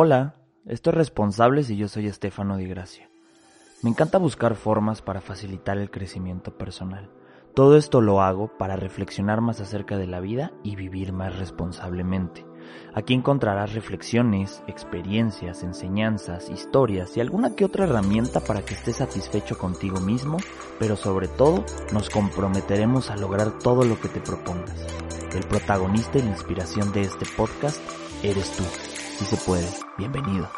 Hola, esto es Responsables y yo soy Estefano Di Gracia. Me encanta buscar formas para facilitar el crecimiento personal. Todo esto lo hago para reflexionar más acerca de la vida y vivir más responsablemente. Aquí encontrarás reflexiones, experiencias, enseñanzas, historias y alguna que otra herramienta para que estés satisfecho contigo mismo, pero sobre todo nos comprometeremos a lograr todo lo que te propongas. El protagonista y la inspiración de este podcast eres tú. Si se puede, bienvenido.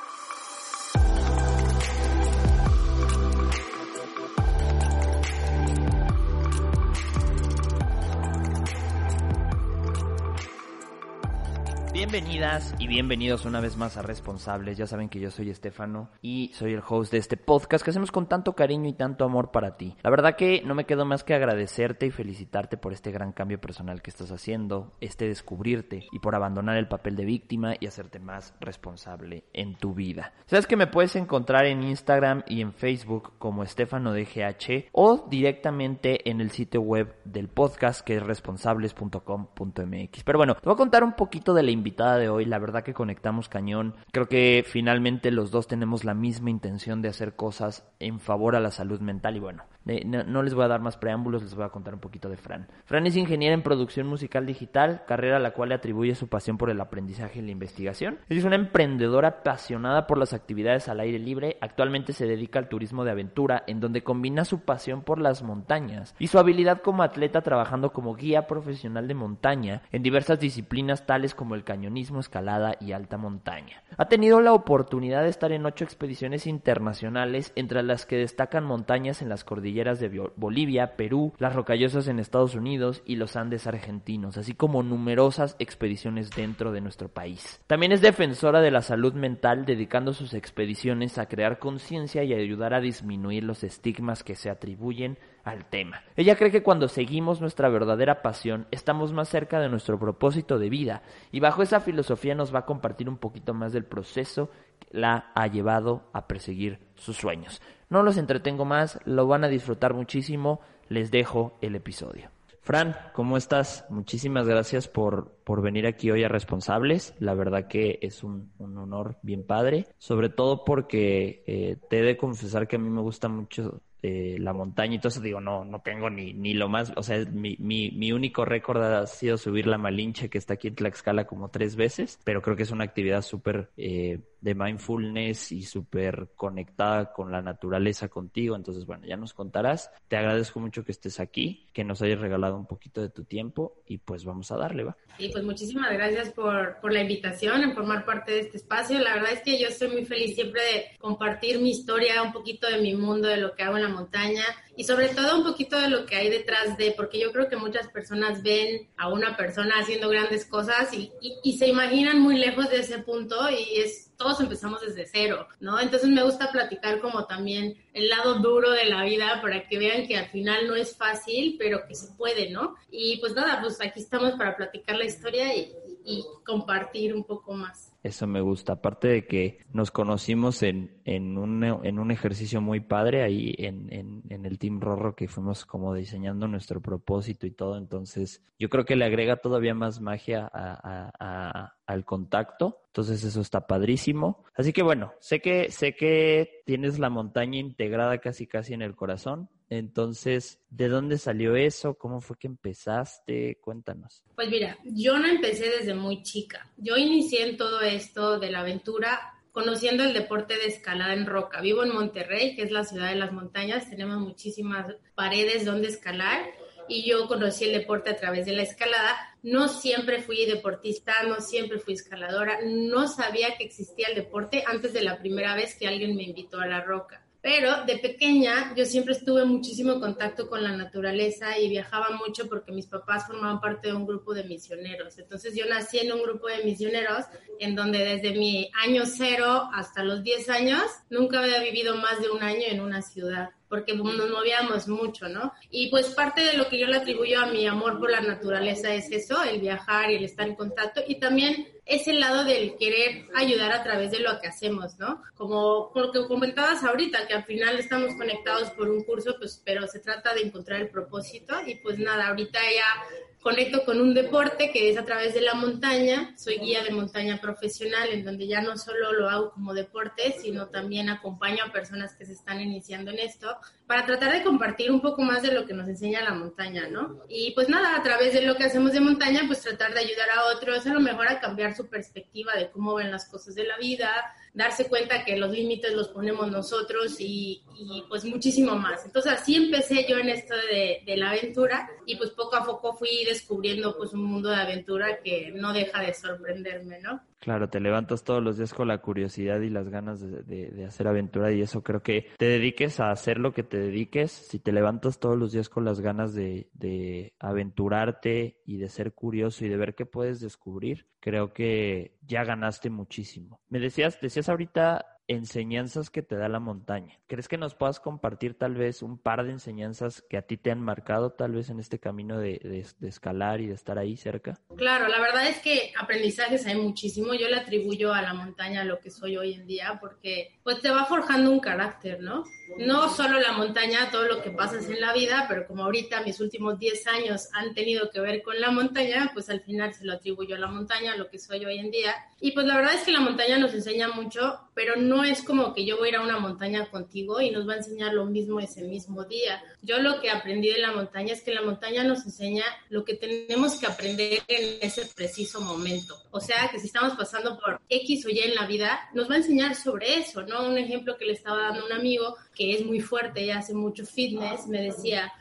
Bienvenidas y bienvenidos una vez más a Responsables. Ya saben que yo soy Estefano y soy el host de este podcast que hacemos con tanto cariño y tanto amor para ti. La verdad que no me quedo más que agradecerte y felicitarte por este gran cambio personal que estás haciendo, este descubrirte y por abandonar el papel de víctima y hacerte más responsable en tu vida. Sabes que me puedes encontrar en Instagram y en Facebook como Estefano DGH o directamente en el sitio web del podcast que es responsables.com.mx. Pero bueno, te voy a contar un poquito de la de hoy. La verdad que conectamos cañón. Creo que finalmente los dos tenemos la misma intención de hacer cosas en favor a la salud mental. Y bueno, no, les voy a dar más preámbulos, les voy a contar un poquito de Fran. Fran es ingeniera en producción musical digital, carrera a la cual le atribuye su pasión por el aprendizaje y la investigación. es una emprendedora apasionada por las actividades al aire libre. Actualmente se dedica al turismo de aventura, en donde combina su pasión por las montañas y su habilidad como atleta trabajando como guía profesional de montaña en diversas disciplinas tales como el cañonismo, escalada y alta montaña. Ha tenido la oportunidad de estar en ocho expediciones internacionales, entre las que destacan montañas en las cordilleras de Bolivia, Perú, las rocallosas en Estados Unidos y los Andes argentinos, así como numerosas expediciones dentro de nuestro país. También es defensora de la salud mental, dedicando sus expediciones a crear conciencia y ayudar a disminuir los estigmas que se atribuyen al tema. Ella cree que cuando seguimos nuestra verdadera pasión estamos más cerca de nuestro propósito de vida y bajo esa filosofía nos va a compartir un poquito más del proceso que la ha llevado a perseguir sus sueños. No los entretengo más, lo van a disfrutar muchísimo, les dejo el episodio. Fran, ¿cómo estás? Muchísimas gracias por, por venir aquí hoy a Responsables. La verdad que es un, honor bien padre, sobre todo porque eh, te he de confesar que a mí me gusta mucho eh, la montaña y todo eso, digo, no, no tengo ni, ni lo más, o sea, mi, mi, mi único récord ha sido subir la Malinche que está aquí en Tlaxcala como tres veces, pero creo que es una actividad súper eh, de mindfulness y súper conectada con la naturaleza contigo, entonces bueno, ya nos contarás, te agradezco mucho que estés aquí, que nos hayas regalado un poquito de tu tiempo y pues vamos a darle, va. Sí, pues muchísimas gracias por, por la invitación, en formar parte de este espacio, la verdad es que yo estoy muy feliz siempre de compartir mi historia, un poquito de mi mundo, de lo que hago en la montaña y sobre todo un poquito de lo que hay detrás de, porque yo creo que muchas personas ven a una persona haciendo grandes cosas y, se imaginan muy lejos de ese punto y es todos empezamos desde cero, ¿no? Entonces me gusta platicar como también el lado duro de la vida para que vean que al final no es fácil, pero que se puede, ¿no? Y pues nada, pues aquí estamos para platicar la historia y, y compartir un poco más. Eso me gusta. Aparte de que nos conocimos en, en, un, en un ejercicio muy padre ahí en, en, en, el Team Rorro que fuimos como diseñando nuestro propósito y todo. Entonces, yo creo que le agrega todavía más magia a, a, al contacto. Entonces, eso está padrísimo. Así que bueno, sé que, sé que tienes la montaña integrada casi casi en el corazón. Entonces, ¿de dónde salió eso? ¿Cómo fue que empezaste? Cuéntanos. Pues mira, yo no empecé desde muy chica. Yo inicié en todo esto de la aventura conociendo el deporte de escalada en roca. Vivo en Monterrey, que es la ciudad de las montañas. Tenemos muchísimas paredes donde escalar y yo conocí el deporte a través de la escalada. No siempre fui deportista, no siempre fui escaladora, no sabía que existía el deporte antes de la primera vez que alguien me invitó a la roca. Pero de pequeña yo siempre estuve muchísimo contacto con la naturaleza y viajaba mucho porque mis papás formaban parte de un grupo de misioneros. Entonces yo nací en un grupo de misioneros en donde desde mi año cero hasta los 10 años nunca había vivido más de un año en una ciudad porque nos movíamos mucho, ¿no? Y pues parte de lo que yo le atribuyo a mi amor por la naturaleza es eso, el viajar y el estar en contacto y también ese lado del querer ayudar a través de lo que hacemos, ¿no? Como, lo que comentabas ahorita, que al final estamos conectados por un curso, pues, pero se trata de encontrar el propósito y pues nada, ahorita ya conecto con un deporte que es a través de la montaña. Soy guía de montaña profesional, en donde ya no solo lo hago como deporte, sino también acompaño a personas que se están iniciando en esto para tratar de compartir un poco más de lo que nos enseña la montaña, ¿no? Y pues nada, a través de lo que hacemos de montaña, pues tratar de ayudar a otros a lo mejor a cambiar su perspectiva de cómo ven las cosas de la vida, darse cuenta que los límites los ponemos nosotros y, pues muchísimo más. Entonces así empecé yo en esto de, de, la aventura y pues poco a poco fui descubriendo pues un mundo de aventura que no deja de sorprenderme, ¿no? Claro, te levantas todos los días con la curiosidad y las ganas de, hacer aventura y eso creo que te dediques a hacer lo que te dediques, si te levantas todos los días con las ganas de, de aventurarte y de ser curioso y de ver qué puedes descubrir, creo que ya ganaste muchísimo. Me decías, decías ahorita enseñanzas que te da la montaña. ¿Crees que nos puedas compartir tal vez un par de enseñanzas que a ti te han marcado tal vez en este camino de, de, escalar y de estar ahí cerca? Claro, la verdad es que aprendizajes hay muchísimo. Yo le atribuyo a la montaña lo que soy hoy en día porque pues te va forjando un carácter, ¿no? No solo la montaña, todo lo que pasas en la vida, pero como ahorita mis últimos 10 años han tenido que ver con la montaña, pues al final se lo atribuyo a la montaña, lo que soy hoy en día. Y pues la verdad es que la montaña nos enseña mucho, pero no es como que yo voy a ir a una montaña contigo y nos va a enseñar lo mismo ese mismo día. Yo lo que aprendí de la montaña es que la montaña nos enseña lo que tenemos que aprender en ese preciso momento. O sea, que si estamos pasando por X o Y en la vida, nos va a enseñar sobre eso, ¿no? Un ejemplo que le estaba dando un amigo que es muy fuerte y hace mucho fitness, me decía,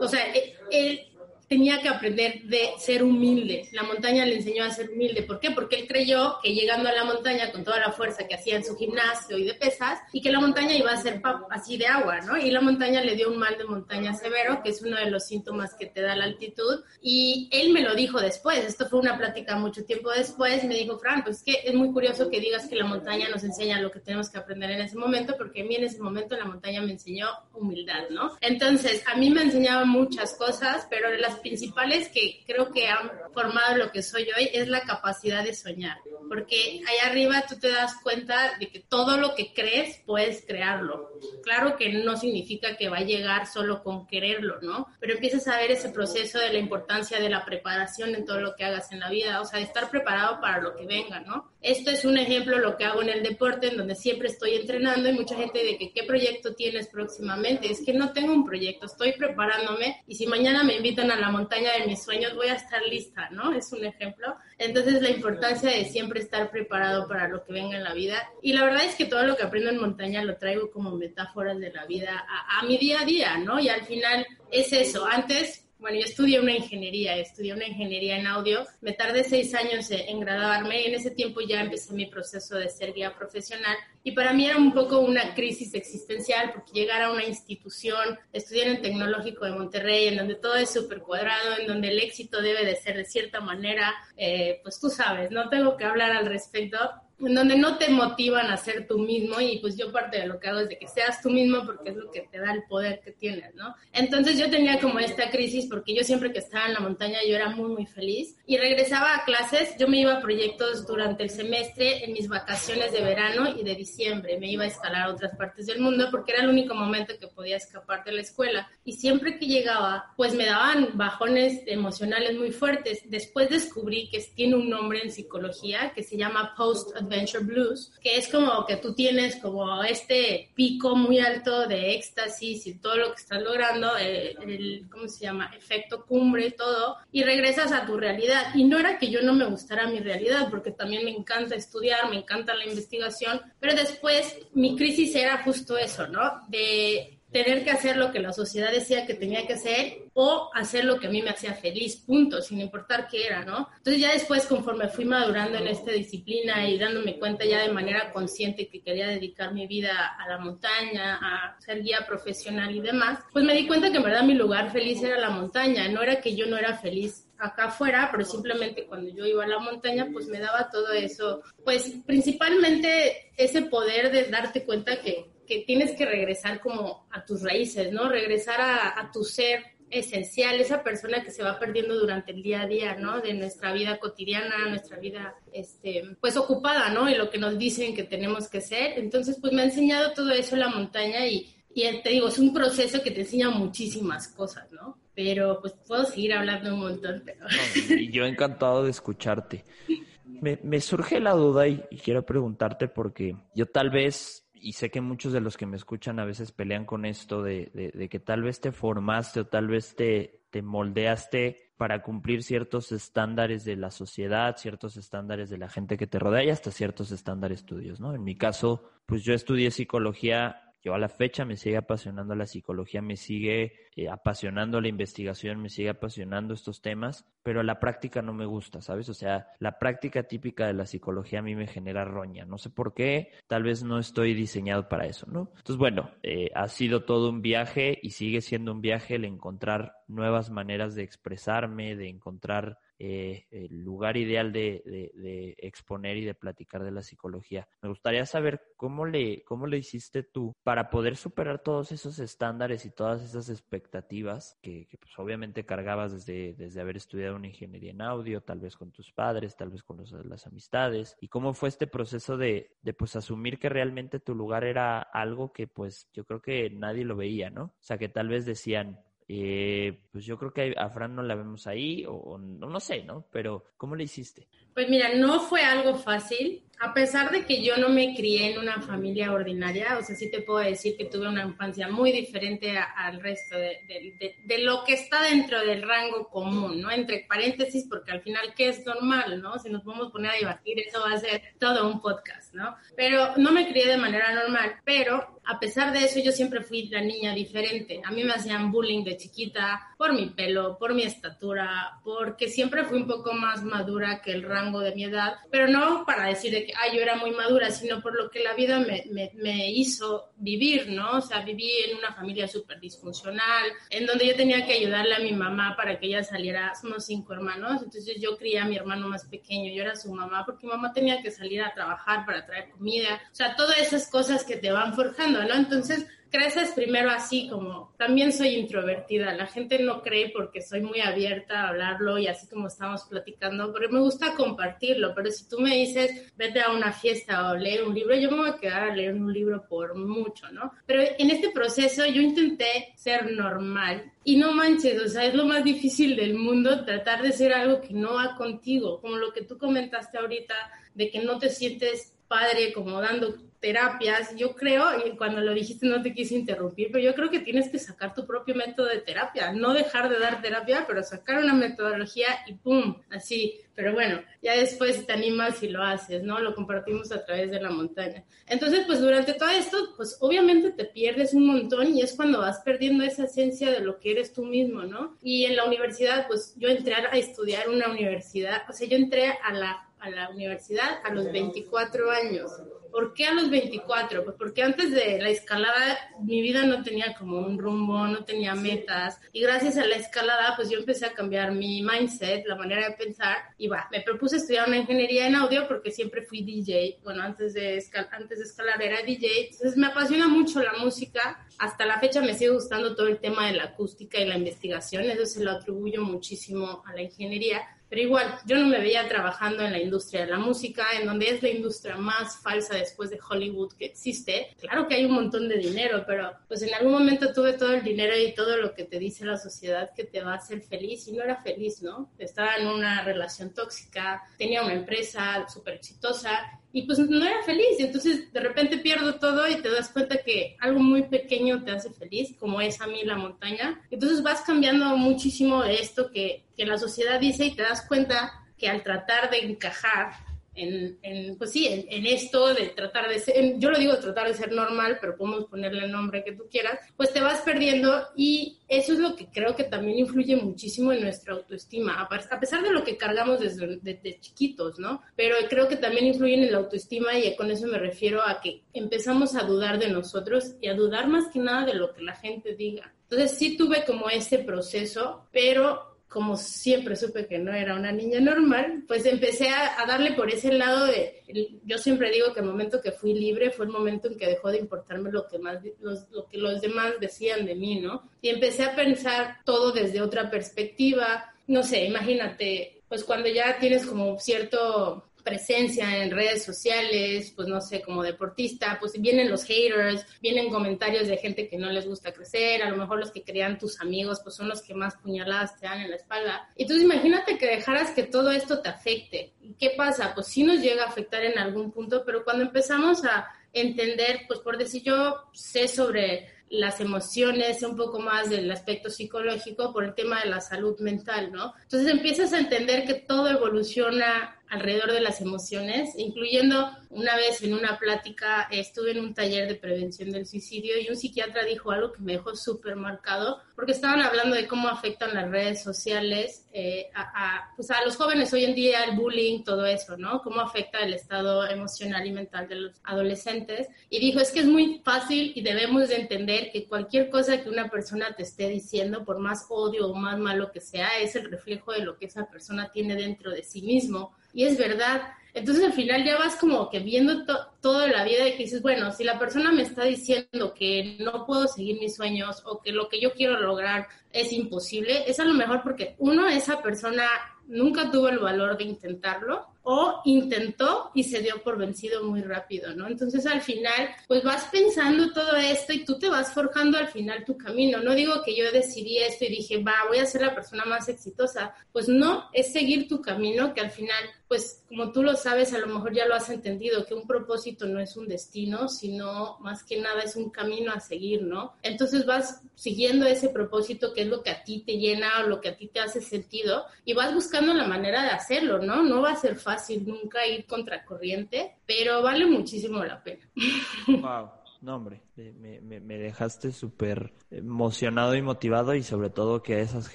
o sea, él tenía que aprender de ser humilde. La montaña le enseñó a ser humilde. ¿Por qué? Porque él creyó que llegando a la montaña con toda la fuerza que hacía en su gimnasio y de pesas, y que la montaña iba a ser así de agua, ¿no? Y la montaña le dio un mal de montaña severo, que es uno de los síntomas que te da la altitud. Y él me lo dijo después, esto fue una plática mucho tiempo después, me dijo, Fran, pues es que es muy curioso que digas que la montaña nos enseña lo que tenemos que aprender en ese momento, porque a mí en ese momento la montaña me enseñó humildad, ¿no? Entonces, a mí me enseñaba muchas cosas, pero de principales que creo que han formado lo que soy hoy es la capacidad de soñar, porque allá arriba tú te das cuenta de que todo lo que crees puedes crearlo. Claro que no significa que va a llegar solo con quererlo, ¿no? Pero empiezas a ver ese proceso de la importancia de la preparación en todo lo que hagas en la vida, o sea, de estar preparado para lo que venga, ¿no? Esto es un ejemplo lo que hago en el deporte, en donde siempre estoy entrenando y mucha gente de que qué proyecto tienes próximamente. Es que no tengo un proyecto, estoy preparándome y si mañana me invitan a la montaña de mis sueños voy a estar lista, ¿no? Es un ejemplo. Entonces la importancia de siempre estar preparado para lo que venga en la vida. Y la verdad es que todo lo que aprendo en montaña lo traigo como metáforas de la vida a, a mi día a día, ¿no? Y al final es eso. Antes bueno, yo estudié una ingeniería, estudié una ingeniería en audio. Me tardé seis años en graduarme y en ese tiempo ya empecé mi proceso de ser guía profesional. Y para mí era un poco una crisis existencial porque llegar a una institución, estudiar en Tecnológico de Monterrey, en donde todo es súper cuadrado, en donde el éxito debe de ser de cierta manera, eh, pues tú sabes, no tengo que hablar al respecto, en donde no te motivan a ser tú mismo y pues yo parte de lo que hago es de que seas tú mismo porque es lo que te da el poder que tienes, ¿no? Entonces yo tenía como esta crisis porque yo siempre que estaba en la montaña yo era muy muy feliz y regresaba a clases, yo me iba a proyectos durante el semestre en mis vacaciones de verano y de diciembre, me iba a escalar a otras partes del mundo porque era el único momento que podía escapar de la escuela y siempre que llegaba pues me daban bajones emocionales muy fuertes. Después descubrí que tiene un nombre en psicología que se llama post Adventure Blues, que es como que tú tienes como este pico muy alto de éxtasis y todo lo que estás logrando, eh, el, ¿cómo se llama? Efecto cumbre, todo, y regresas a tu realidad. Y no era que yo no me gustara mi realidad, porque también me encanta estudiar, me encanta la investigación, pero después mi crisis era justo eso, ¿no? De tener que hacer lo que la sociedad decía que tenía que hacer o hacer lo que a mí me hacía feliz, punto, sin importar qué era, ¿no? Entonces ya después, conforme fui madurando en esta disciplina y dándome cuenta ya de manera consciente que quería dedicar mi vida a la montaña, a ser guía profesional y demás, pues me di cuenta que en verdad mi lugar feliz era la montaña, no era que yo no era feliz acá afuera, pero simplemente cuando yo iba a la montaña, pues me daba todo eso, pues principalmente ese poder de darte cuenta que que tienes que regresar como a tus raíces, ¿no? Regresar a, tu ser esencial, esa persona que se va perdiendo durante el día a día, ¿no? De nuestra vida cotidiana, nuestra vida, este, pues ocupada, ¿no? Y lo que nos dicen que tenemos que ser. Entonces, pues me ha enseñado todo eso la montaña y, y te digo, es un proceso que te enseña muchísimas cosas, ¿no? Pero pues puedo seguir hablando un montón. Pero... y yo encantado de escucharte. Me, me surge la duda y, quiero preguntarte porque yo tal vez, y sé que muchos de los que me escuchan a veces pelean con esto de, de, que tal vez te formaste o tal vez te, te moldeaste para cumplir ciertos estándares de la sociedad, ciertos estándares de la gente que te rodea y hasta ciertos estándares tuyos, ¿no? En mi caso, pues yo estudié psicología yo a la fecha me sigue apasionando la psicología, me sigue eh, apasionando la investigación, me sigue apasionando estos temas, pero la práctica no me gusta, ¿sabes? O sea, la práctica típica de la psicología a mí me genera roña, no sé por qué, tal vez no estoy diseñado para eso, ¿no? Entonces, bueno, eh, ha sido todo un viaje y sigue siendo un viaje el encontrar nuevas maneras de expresarme, de encontrar eh, el lugar ideal de, exponer y de platicar de la psicología. Me gustaría saber cómo le, cómo le hiciste tú para poder superar todos esos estándares y todas esas expectativas que, que pues obviamente cargabas desde, desde haber estudiado una ingeniería en audio, tal vez con tus padres, tal vez con los, las amistades, y cómo fue este proceso de, de pues asumir que realmente tu lugar era algo que pues yo creo que nadie lo veía, ¿no? O sea, que tal vez decían, eh, pues yo creo que a Fran no la vemos ahí, o, no, no sé, ¿no? Pero, ¿cómo le hiciste? Pues mira, no fue algo fácil a pesar de que yo no me crié en una familia ordinaria, o sea, sí te puedo decir que tuve una infancia muy diferente al resto de, lo que está dentro del rango común, ¿no? Entre paréntesis, porque al final, ¿qué es normal, no? Si nos podemos poner a debatir, eso va a ser todo un podcast, ¿no? Pero no me crié de manera normal, pero a pesar de eso, yo siempre fui la niña diferente. A mí me hacían bullying de chiquita por mi pelo, por mi estatura, porque siempre fui un poco más madura que el rango de mi edad, pero no para decir de yo era muy madura, sino por lo que la vida me, me, hizo vivir, ¿no? O sea, viví en una familia súper disfuncional, en donde yo tenía que ayudarle a mi mamá para que ella saliera, somos cinco hermanos, entonces yo crié a mi hermano más pequeño, yo era su mamá, porque mi mamá tenía que salir a trabajar para traer comida, o sea, todas esas cosas que te van forjando, ¿no? Entonces, creces primero así como, también soy introvertida, la gente no cree porque soy muy abierta a hablarlo y así como estamos platicando, pero me gusta compartirlo, pero si tú me dices, vete a una fiesta o leer un libro, yo me voy a quedar a leer un libro por mucho, ¿no? Pero en este proceso yo intenté ser normal y no manches, o sea, es lo más difícil del mundo tratar de ser algo que no va contigo, como lo que tú comentaste ahorita, de que no te sientes padre como dando terapias, yo creo, y cuando lo dijiste no te quise interrumpir, pero yo creo que tienes que sacar tu propio método de terapia, no dejar de dar terapia, pero sacar una metodología y ¡pum! Así. Pero bueno, ya después te animas y lo haces, ¿no? Lo compartimos a través de la montaña. Entonces, pues durante todo esto, pues obviamente te pierdes un montón y es cuando vas perdiendo esa esencia de lo que eres tú mismo, ¿no? Y en la universidad, pues yo entré a estudiar una universidad, o sea, yo entré a la, a la universidad a los 24 años. ¿Por qué a los 24? Pues porque antes de la escalada mi vida no tenía como un rumbo, no tenía metas. Y gracias a la escalada, pues yo empecé a cambiar mi mindset, la manera de pensar. Y va, me propuse estudiar una ingeniería en audio porque siempre fui DJ. Bueno, antes de, antes de escalar era DJ. Entonces me apasiona mucho la música. Hasta la fecha me sigue gustando todo el tema de la acústica y la investigación. Eso se lo atribuyo muchísimo a la ingeniería pero igual, yo no me veía trabajando en la industria de la música, en donde es la industria más falsa después de Hollywood que existe. Claro que hay un montón de dinero, pero pues en algún momento tuve todo el dinero y todo lo que te dice la sociedad que te va a hacer feliz y no era feliz, ¿no? Estaba en una relación tóxica, tenía una empresa súper exitosa y pues no era feliz. Entonces de repente pierdo todo y te das cuenta que algo muy pequeño te hace feliz, como es a mí la montaña. Entonces vas cambiando muchísimo esto que, que la sociedad dice y te das cuenta que al tratar de encajar en, en, pues sí, en, esto de tratar de ser, yo lo digo tratar de ser normal, pero podemos ponerle el nombre que tú quieras, pues te vas perdiendo y eso es lo que creo que también influye muchísimo en nuestra autoestima, a pesar de lo que cargamos desde, chiquitos, ¿no? Pero creo que también influye en la autoestima y con eso me refiero a que empezamos a dudar de nosotros y a dudar más que nada de lo que la gente diga. Entonces sí tuve como ese proceso, pero como siempre supe que no era una niña normal, pues empecé a, darle por ese lado de, yo siempre digo que el momento que fui libre fue el momento en que dejó de importarme lo que, más, los, lo que los demás decían de mí, ¿no? Y empecé a pensar todo desde otra perspectiva, no sé, imagínate, pues cuando ya tienes como cierto presencia en redes sociales, pues no sé, como deportista, pues vienen los haters, vienen comentarios de gente que no les gusta crecer, a lo mejor los que crean tus amigos, pues son los que más puñaladas te dan en la espalda. Entonces imagínate que dejaras que todo esto te afecte. ¿Qué pasa? Pues sí nos llega a afectar en algún punto, pero cuando empezamos a entender, pues por decir yo sé sobre las emociones, un poco más del aspecto psicológico por el tema de la salud mental, ¿no? Entonces empiezas a entender que todo evoluciona alrededor de las emociones, incluyendo una vez en una plática estuve en un taller de prevención del suicidio y un psiquiatra dijo algo que me dejó súper marcado, porque estaban hablando de cómo afectan las redes sociales eh, a, pues a los jóvenes hoy en día, el bullying, todo eso, ¿no? Cómo afecta el estado emocional y mental de los adolescentes. Y dijo, es que es muy fácil y debemos de entender que cualquier cosa que una persona te esté diciendo, por más odio o más malo que sea, es el reflejo de lo que esa persona tiene dentro de sí mismo y es verdad. Entonces al final ya vas como que viendo toda la vida y que dices, bueno, si la persona me está diciendo que no puedo seguir mis sueños o que lo que yo quiero lograr es imposible, es a lo mejor porque uno, esa persona nunca tuvo el valor de intentarlo o intentó y se dio por vencido muy rápido, ¿no? Entonces al final, pues vas pensando todo esto y tú te vas forjando al final tu camino. No digo que yo decidí esto y dije, va, voy a ser la persona más exitosa. Pues no, es seguir tu camino que al final, pues como tú lo sabes, a lo mejor ya lo has entendido, que un propósito no es un destino, sino más que nada es un camino a seguir, ¿no? Entonces vas siguiendo ese propósito que es lo que a ti te llena o lo que a ti te hace sentido y vas buscando la manera de hacerlo, ¿no? No va a ser fácil fácil nunca ir contracorriente, pero vale muchísimo la pena. Wow. No, hombre, me, me, dejaste súper emocionado y motivado y sobre todo que a esos,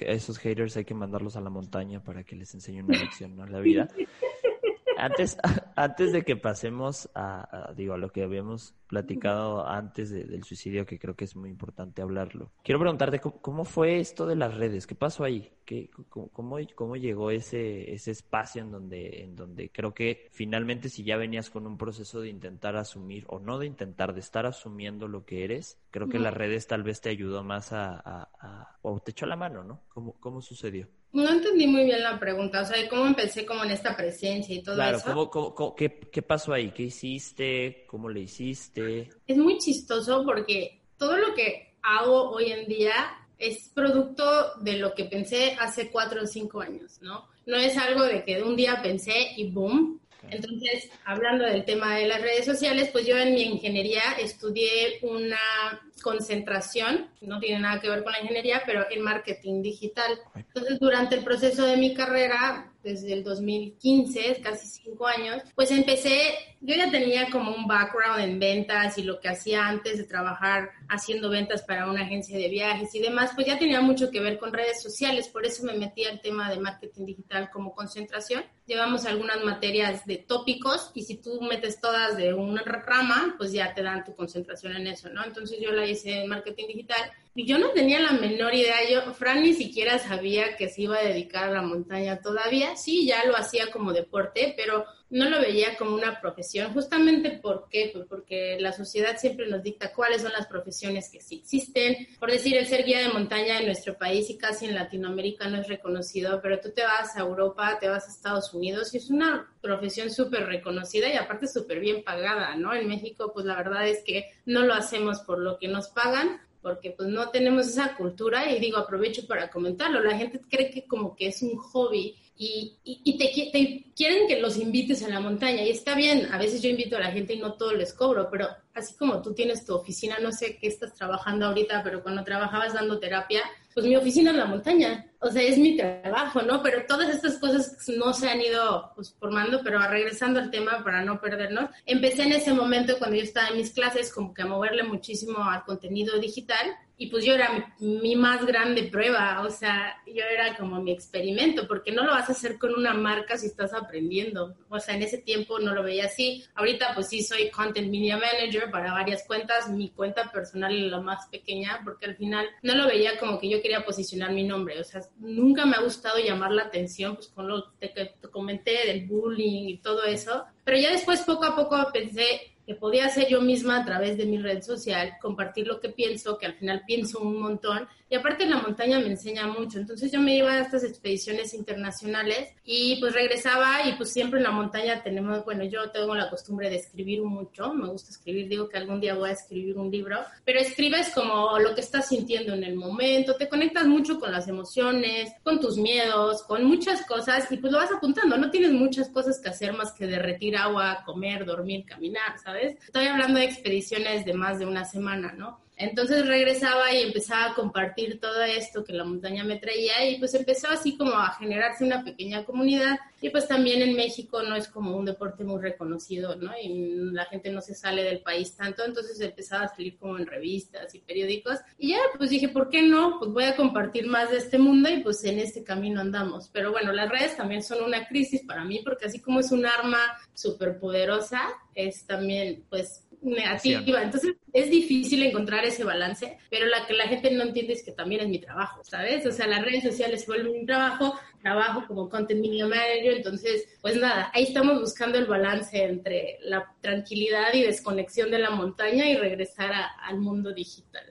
esos haters hay que mandarlos a la montaña para que les enseñe una lección, ¿no? La vida. Antes, antes de que pasemos a, digo, a lo que habíamos platicado antes del suicidio, que creo que es muy importante hablarlo, quiero preguntarte cómo, fue esto de las redes, qué pasó ahí, ¿Qué, cómo, cómo, llegó ese, ese espacio en donde, en donde creo que finalmente si ya venías con un proceso de intentar asumir, o no de intentar, de estar asumiendo lo que eres, creo que las redes tal vez te ayudó más a, a, o te echó la mano, ¿no? ¿Cómo, cómo sucedió? No entendí muy bien la pregunta, o sea, ¿cómo empecé como en esta presencia y todo eso? Claro, qué, ¿qué pasó ahí? ¿Qué hiciste? ¿Cómo le hiciste? Es muy chistoso porque todo lo que hago hoy en día es producto de lo que pensé hace cuatro o cinco años, ¿no? No es algo de que de un día pensé y boom. Entonces, hablando del tema de las redes sociales, pues yo en mi ingeniería estudié una concentración, no tiene nada que ver con la ingeniería, pero en marketing digital. Entonces, durante el proceso de mi carrera, desde el 2015, casi cinco años, pues empecé, yo ya tenía como un background en ventas y lo que hacía antes de trabajar haciendo ventas para una agencia de viajes y demás, pues ya tenía mucho que ver con redes sociales, por eso me metí al tema de marketing digital como concentración. Llevamos algunas materias de tópicos y si tú metes todas de una rama, pues ya te dan tu concentración en eso, ¿no? Entonces yo la hice marketing digital y yo no tenía la menor idea, yo, Fran ni siquiera sabía que se iba a dedicar a la montaña todavía, sí, ya lo hacía como deporte, pero no lo veía como una profesión, justamente ¿por? Pues porque la sociedad siempre nos dicta cuáles son las profesiones que sí existen. Por decir, el ser guía de montaña en nuestro país y casi en Latinoamérica no es reconocido, pero tú te vas a Europa, te vas a Estados Unidos y es una profesión súper reconocida y aparte súper bien pagada, ¿no? En México, pues la verdad es que no lo hacemos por lo que nos pagan, porque pues no tenemos esa cultura y digo, aprovecho para comentarlo, la gente cree que como que es un hobby y, y, te, te, quieren que los invites a la montaña y está bien, a veces yo invito a la gente y no todo les cobro, pero así como tú tienes tu oficina, no sé qué estás trabajando ahorita, pero cuando trabajabas dando terapia, pues mi oficina es la montaña, o sea, es mi trabajo, ¿no? Pero todas estas cosas no se han ido pues, formando, pero regresando al tema para no perdernos, empecé en ese momento cuando yo estaba en mis clases como que a moverle muchísimo al contenido digital y pues yo era mi, más grande prueba, o sea, yo era como mi experimento, porque no lo vas a hacer con una marca si estás aprendiendo, o sea, en ese tiempo no lo veía así, ahorita pues sí soy Content Media Manager para varias cuentas, mi cuenta personal es la más pequeña, porque al final no lo veía como que yo quería posicionar mi nombre, o sea, nunca me ha gustado llamar la atención, pues con lo que te comenté del bullying y todo eso, pero ya después poco a poco pensé que podía ser yo misma a través de mi red social, compartir lo que pienso, que al final pienso un montón. Y aparte la montaña me enseña mucho. Entonces yo me iba a estas expediciones internacionales y pues regresaba y pues siempre en la montaña tenemos, bueno, yo tengo la costumbre de escribir mucho, me gusta escribir, digo que algún día voy a escribir un libro, pero escribes como lo que estás sintiendo en el momento, te conectas mucho con las emociones, con tus miedos, con muchas cosas y pues lo vas apuntando, no tienes muchas cosas que hacer más que derretir agua, comer, dormir, caminar, ¿sabes? Estoy hablando de expediciones de más de una semana, ¿no? Entonces regresaba y empezaba a compartir todo esto que la montaña me traía y pues empezó así como a generarse una pequeña comunidad y pues también en México no es como un deporte muy reconocido, ¿no? Y la gente no se sale del país tanto, entonces empezaba a salir como en revistas y periódicos y ya pues dije, ¿por qué no? Pues voy a compartir más de este mundo y pues en este camino andamos. Pero bueno, las redes también son una crisis para mí porque así como es un arma súper poderosa, es también pues negativa. Entonces es difícil encontrar ese balance, pero la que la gente no entiende es que también es mi trabajo, ¿sabes? O sea, las redes sociales se vuelven mi trabajo, trabajo como content media manager, entonces, pues nada, ahí estamos buscando el balance entre la tranquilidad y desconexión de la montaña y regresar al mundo digital.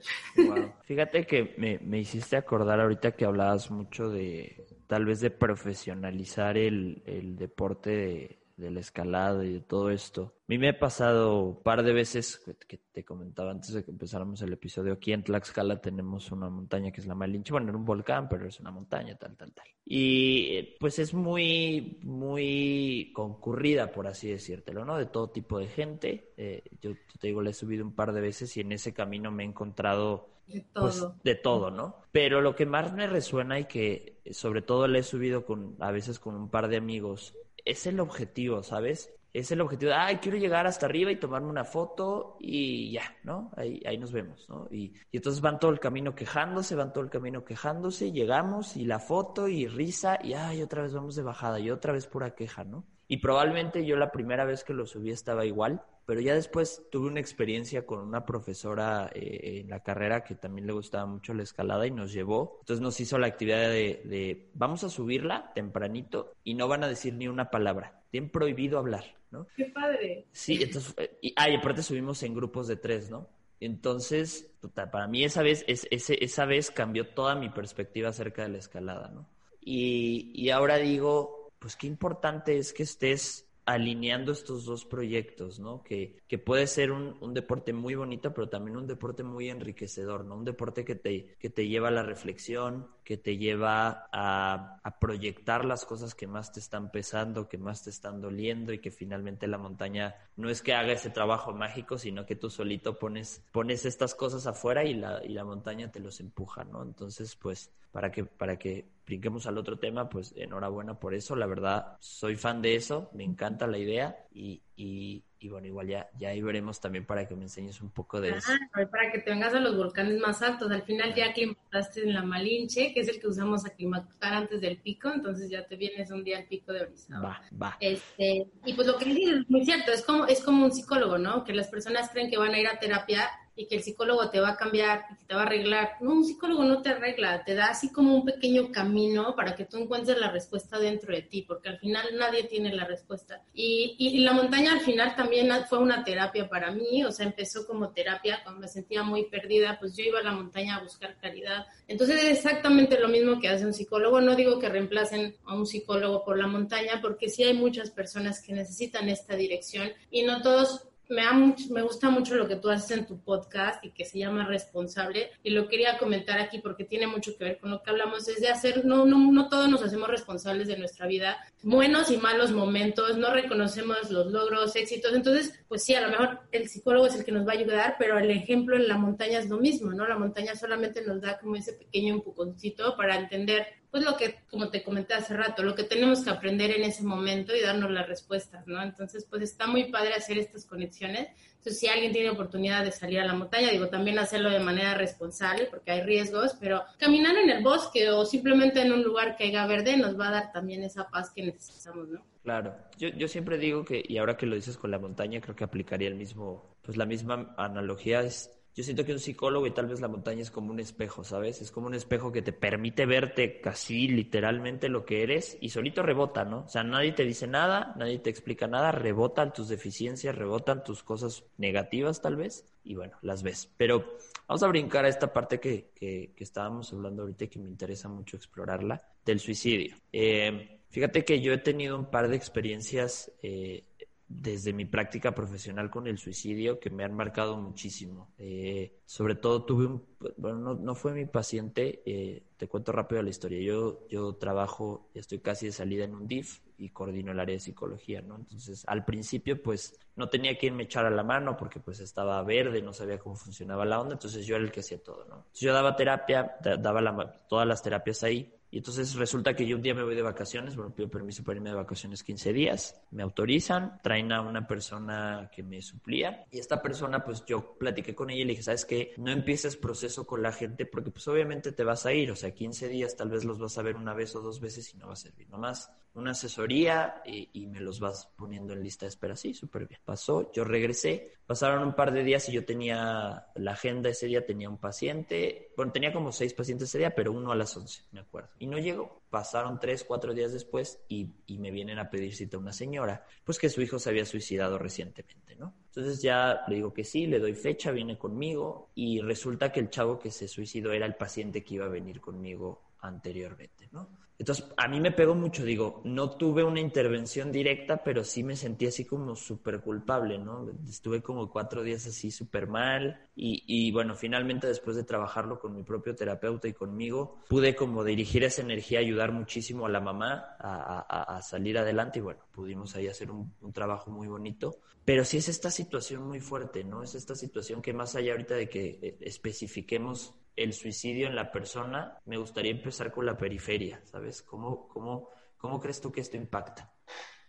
Fíjate que me, me hiciste acordar ahorita que hablabas mucho de tal vez de profesionalizar el, el deporte de de la escalada y de todo esto. A mí me ha pasado un par de veces, que te comentaba antes de que empezáramos el episodio, aquí en Tlaxcala tenemos una montaña que es la Malinche, bueno, era un volcán, pero es una montaña, tal, tal, tal. Y pues es muy, muy concurrida, por así decírtelo, ¿no? De todo tipo de gente. Eh, yo te digo, le he subido un par de veces y en ese camino me he encontrado de pues, todo. de todo, ¿no? Pero lo que más me resuena y que sobre todo le he subido con a veces con un par de amigos es el objetivo, ¿sabes? Es el objetivo ay, quiero llegar hasta arriba y tomarme una foto y ya, ¿no? Ahí, ahí nos vemos, ¿no? Y, y entonces van todo el camino quejándose, van todo el camino quejándose, llegamos y la foto y risa y, ay, otra vez vamos de bajada y otra vez pura queja, ¿no? Y probablemente yo la primera vez que lo subí estaba igual, pero ya después tuve una experiencia con una profesora eh, en la carrera que también le gustaba mucho la escalada y nos llevó. Entonces nos hizo la actividad de, de vamos a subirla tempranito y no van a decir ni una palabra. Tienen prohibido hablar, ¿no? Qué padre. Sí, entonces, eh, y, ah, y aparte subimos en grupos de tres, ¿no? Entonces, para mí esa vez, es, ese, esa vez cambió toda mi perspectiva acerca de la escalada, ¿no? Y, y ahora digo, pues qué importante es que estés alineando estos dos proyectos, ¿no? Que, que puede ser un, un, deporte muy bonito, pero también un deporte muy enriquecedor, ¿no? Un deporte que te, que te lleva a la reflexión, que te lleva a, proyectar las cosas que más te están pesando, que más te están doliendo y que finalmente la montaña no es que haga ese trabajo mágico, sino que tú solito pones, pones estas cosas afuera y la, y la montaña te los empuja, ¿no? Entonces, pues, para que, para que brinquemos al otro tema, pues enhorabuena por eso. La verdad, soy fan de eso, me encanta la idea y, y, y bueno, igual ya, ya ahí veremos también para que me enseñes un poco de eso. para que te vengas a los volcanes más altos. Al final ya aclimataste en la Malinche, que es el que usamos aclimatar antes del pico, entonces ya te vienes un día al pico de Orizaba. Va, va. Este, y pues lo que dices es muy cierto, es como, es como un psicólogo, ¿no? Que las personas creen que van a ir a terapia y que el psicólogo te va a cambiar y te va a arreglar. No, un psicólogo no te arregla, te da así como un pequeño camino para que tú encuentres la respuesta dentro de ti, porque al final nadie tiene la respuesta. Y, y, y la montaña al final también fue una terapia para mí, o sea, empezó como terapia cuando me sentía muy perdida, pues yo iba a la montaña a buscar claridad. Entonces es exactamente lo mismo que hace un psicólogo. No digo que reemplacen a un psicólogo por la montaña, porque sí hay muchas personas que necesitan esta dirección y no todos me, me gusta mucho lo que tú haces en tu podcast y que se llama Responsable y lo quería comentar aquí porque tiene mucho que ver con lo que hablamos, es de hacer, no, no, no todos nos hacemos responsables de nuestra vida, buenos y malos momentos, no reconocemos los logros, éxitos, entonces, pues sí, a lo mejor el psicólogo es el que nos va a ayudar, pero el ejemplo en la montaña es lo mismo, ¿no? La montaña solamente nos da como ese pequeño empujoncito para entender pues lo que, como te comenté hace rato, lo que tenemos que aprender en ese momento y darnos las respuestas, ¿no? Entonces, pues está muy padre hacer estas conexiones. Entonces, si alguien tiene oportunidad de salir a la montaña, digo, también hacerlo de manera responsable, porque hay riesgos, pero caminar en el bosque o simplemente en un lugar que haya verde nos va a dar también esa paz que necesitamos, ¿no? Claro, yo, yo siempre digo que, y ahora que lo dices con la montaña, creo que aplicaría el mismo, pues la misma analogía es Yo siento que un psicólogo y tal vez la montaña es como un espejo, ¿sabes? Es como un espejo que te permite verte casi literalmente lo que eres y solito rebota, ¿no? O sea, nadie te dice nada, nadie te explica nada, rebotan tus deficiencias, rebotan tus cosas negativas tal vez y bueno, las ves. Pero vamos a brincar a esta parte que, que, estábamos hablando ahorita y que me interesa mucho explorarla, del suicidio. Eh, fíjate que yo he tenido un par de experiencias eh, desde mi práctica profesional con el suicidio que me han marcado muchísimo. Eh, sobre todo tuve un, bueno, no, fue mi paciente, eh, te cuento rápido la historia. Yo, yo trabajo, estoy casi de salida en un DIF y coordino el área de psicología, ¿no? Entonces, al principio, pues, no tenía quien me echara la mano porque, pues, estaba verde, no sabía cómo funcionaba la onda, entonces yo era el que hacía todo, ¿no? Yo daba terapia, daba todas las terapias ahí, y entonces resulta que yo un día me voy de vacaciones, bueno, pido permiso para irme de vacaciones 15 días, me autorizan, traen a una persona que me suplía y esta persona pues yo platiqué con ella y le dije, ¿sabes qué? No empieces proceso con la gente porque pues obviamente te vas a ir, o sea, 15 días tal vez los vas a ver una vez o dos veces y no va a servir, nomás una asesoría y, me los vas poniendo en lista de espera, sí, súper bien. Pasó, yo regresé, pasaron un par de días y yo tenía la agenda ese día, tenía un paciente, bueno, tenía como seis pacientes ese día, pero uno a las 11, me acuerdo y no llegó. Pasaron tres, cuatro días después y, me vienen a pedir cita una señora, pues que su hijo se había suicidado recientemente, ¿no? Entonces ya le digo que sí, le doy fecha, viene conmigo y resulta que el chavo que se suicidó era el paciente que iba a venir conmigo anteriormente, ¿no? Entonces, a mí me pegó mucho, digo, no tuve una intervención directa, pero sí me sentí así como súper culpable, ¿no? Estuve como cuatro días así súper mal y, y, bueno, finalmente después de trabajarlo con mi propio terapeuta y conmigo, pude como dirigir esa energía, ayudar muchísimo a la mamá a, a, salir adelante y bueno, pudimos ahí hacer un, un, trabajo muy bonito. Pero sí es esta situación muy fuerte, ¿no? Es esta situación que más allá ahorita de que eh, especifiquemos el suicidio en la persona, me gustaría empezar con la periferia, ¿sabes? ¿Cómo, cómo, cómo crees tú que esto impacta?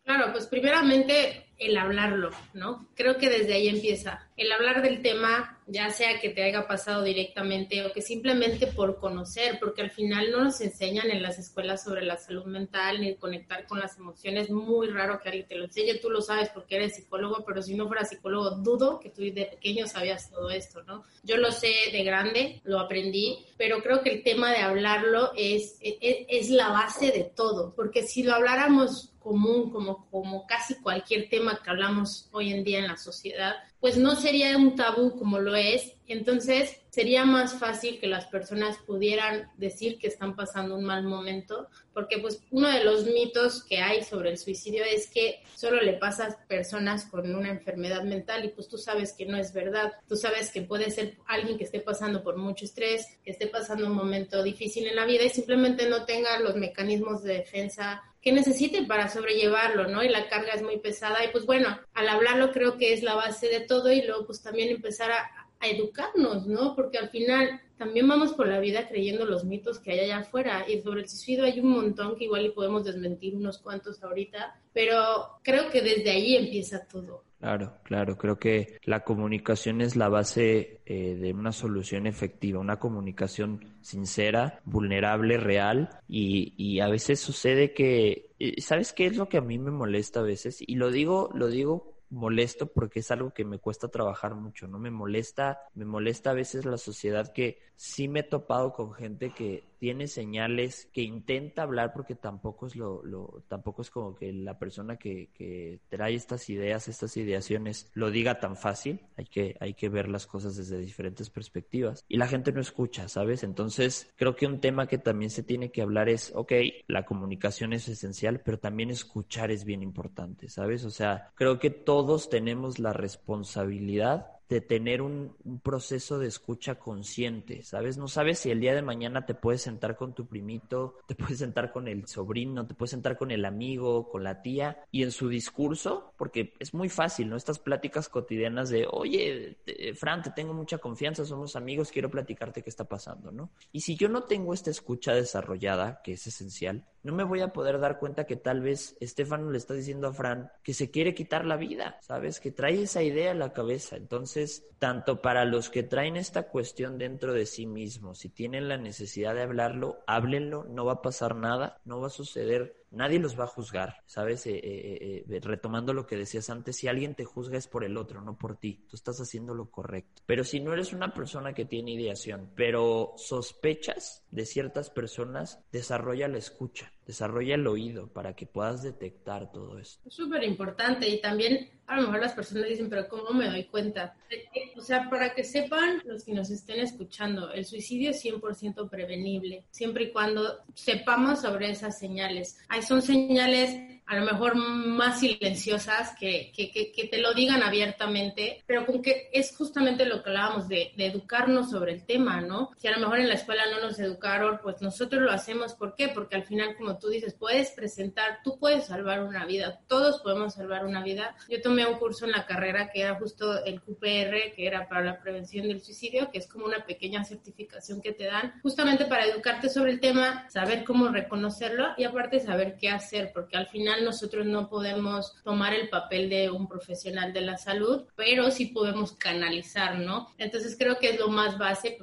Claro, pues primeramente el hablarlo, ¿no? Creo que desde ahí empieza. El hablar del tema, ya sea que te haya pasado directamente o que simplemente por conocer, porque al final no nos enseñan en las escuelas sobre la salud mental ni conectar con las emociones. Muy raro que alguien te lo enseñe, tú lo sabes porque eres psicólogo, pero si no fuera psicólogo, dudo que tú de pequeño sabías todo esto, ¿no? Yo lo sé de grande, lo aprendí, pero creo que el tema de hablarlo es, es, es la base de todo, porque si lo habláramos común como, como casi cualquier tema que hablamos hoy en día en la sociedad, pues no sería un tabú como lo es. Entonces sería más fácil que las personas pudieran decir que están pasando un mal momento, porque pues uno de los mitos que hay sobre el suicidio es que solo le pasa a personas con una enfermedad mental y pues tú sabes que no es verdad. Tú sabes que puede ser alguien que esté pasando por mucho estrés, que esté pasando un momento difícil en la vida y simplemente no tenga los mecanismos de defensa que necesite para sobrellevarlo, ¿no? Y la carga es muy pesada y pues bueno, al hablarlo creo que es la base de todo y luego pues también empezar a, educarnos, ¿no? Porque al final también vamos por la vida creyendo los mitos que hay allá afuera y sobre el suicidio hay un montón que igual y podemos desmentir unos cuantos ahorita, pero creo que desde ahí empieza todo. Claro, claro, creo que la comunicación es la base eh, de una solución efectiva, una comunicación sincera, vulnerable, real y, y a veces sucede que, eh, ¿sabes qué es lo que a mí me molesta a veces? Y lo digo, lo digo molesto porque es algo que me cuesta trabajar mucho, ¿no? Me molesta, me molesta a veces la sociedad que sí me he topado con gente que tiene señales, que intenta hablar porque tampoco es lo, lo tampoco es como que la persona que, que trae estas ideas, estas ideaciones, lo diga tan fácil. Hay que, hay que ver las cosas desde diferentes perspectivas. Y la gente no escucha, ¿sabes? Entonces, creo que un tema que también se tiene que hablar es, ok, la comunicación es esencial, pero también escuchar es bien importante, ¿sabes? O sea, creo que todos tenemos la responsabilidad de tener un, proceso de escucha consciente, ¿sabes? No sabes si el día de mañana te puedes sentar con tu primito, te puedes sentar con el sobrino, te puedes sentar con el amigo, con la tía, y en su discurso, porque es muy fácil, ¿no? Estas pláticas cotidianas de, oye, Fran, te tengo mucha confianza, somos amigos, quiero platicarte qué está pasando, ¿no? Y si yo no tengo esta escucha desarrollada, que es esencial, no me voy a poder dar cuenta que tal vez Estefano le está diciendo a Fran que se quiere quitar la vida, ¿sabes? Que trae esa idea a la cabeza. Entonces, tanto para los que traen esta cuestión dentro de sí mismos, si tienen la necesidad de hablarlo, háblenlo, no va a pasar nada, no va a suceder nadie los va a juzgar, ¿sabes? Eh, eh, eh, retomando lo que decías antes, si alguien te juzga es por el otro, no por ti. Tú estás haciendo lo correcto. Pero si no eres una persona que tiene ideación, pero sospechas de ciertas personas, desarrolla la escucha, desarrolla el oído para que puedas detectar todo esto. Es súper importante y también a lo mejor las personas dicen, pero ¿cómo me doy cuenta? O sea, para que sepan los que nos estén escuchando, el suicidio es 100% prevenible, siempre y cuando sepamos sobre esas señales. Hay son señales a lo mejor más silenciosas, que, que, que, te lo digan abiertamente, pero con que es justamente lo que hablábamos de, de, educarnos sobre el tema, ¿no? Si a lo mejor en la escuela no nos educaron, pues nosotros lo hacemos, ¿por qué? Porque al final, como tú dices, puedes presentar, tú puedes salvar una vida, todos podemos salvar una vida. Yo tomé un curso en la carrera que era justo el QPR, que era para la prevención del suicidio, que es como una pequeña certificación que te dan, justamente para educarte sobre el tema, saber cómo reconocerlo y aparte saber qué hacer, porque al final nosotros no podemos tomar el papel de un profesional de la salud, pero sí podemos canalizar, ¿no? Entonces creo que es lo más base,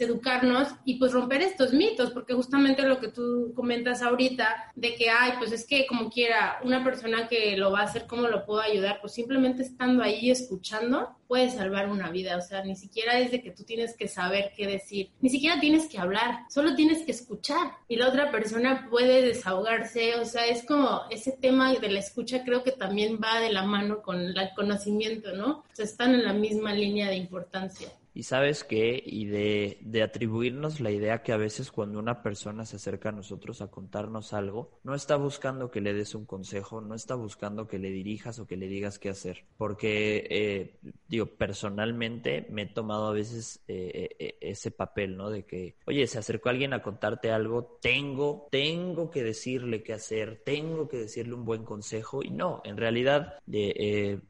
educarnos y pues romper estos mitos, porque justamente lo que tú comentas ahorita, de que, ay, pues es que como quiera, una persona que lo va a hacer, ¿cómo lo puedo ayudar? Pues simplemente estando ahí escuchando, puede salvar una vida, o sea, ni siquiera es de que tú tienes que saber qué decir, ni siquiera tienes que hablar, solo tienes que escuchar y la otra persona puede desahogarse, o sea, es como ese tema de la escucha creo que también va de la mano con el conocimiento, ¿no? O sea, están en la misma línea de importancia. Y sabes qué, y de, atribuirnos la idea que a veces cuando una persona se acerca a nosotros a contarnos algo, no está buscando que le des un consejo, no está buscando que le dirijas o que le digas qué hacer. Porque, eh, digo, personalmente me he tomado a veces eh, eh, ese papel, ¿no? De que, oye, se acercó alguien a contarte algo, tengo, tengo que decirle qué hacer, tengo que decirle un buen consejo. Y no, en realidad,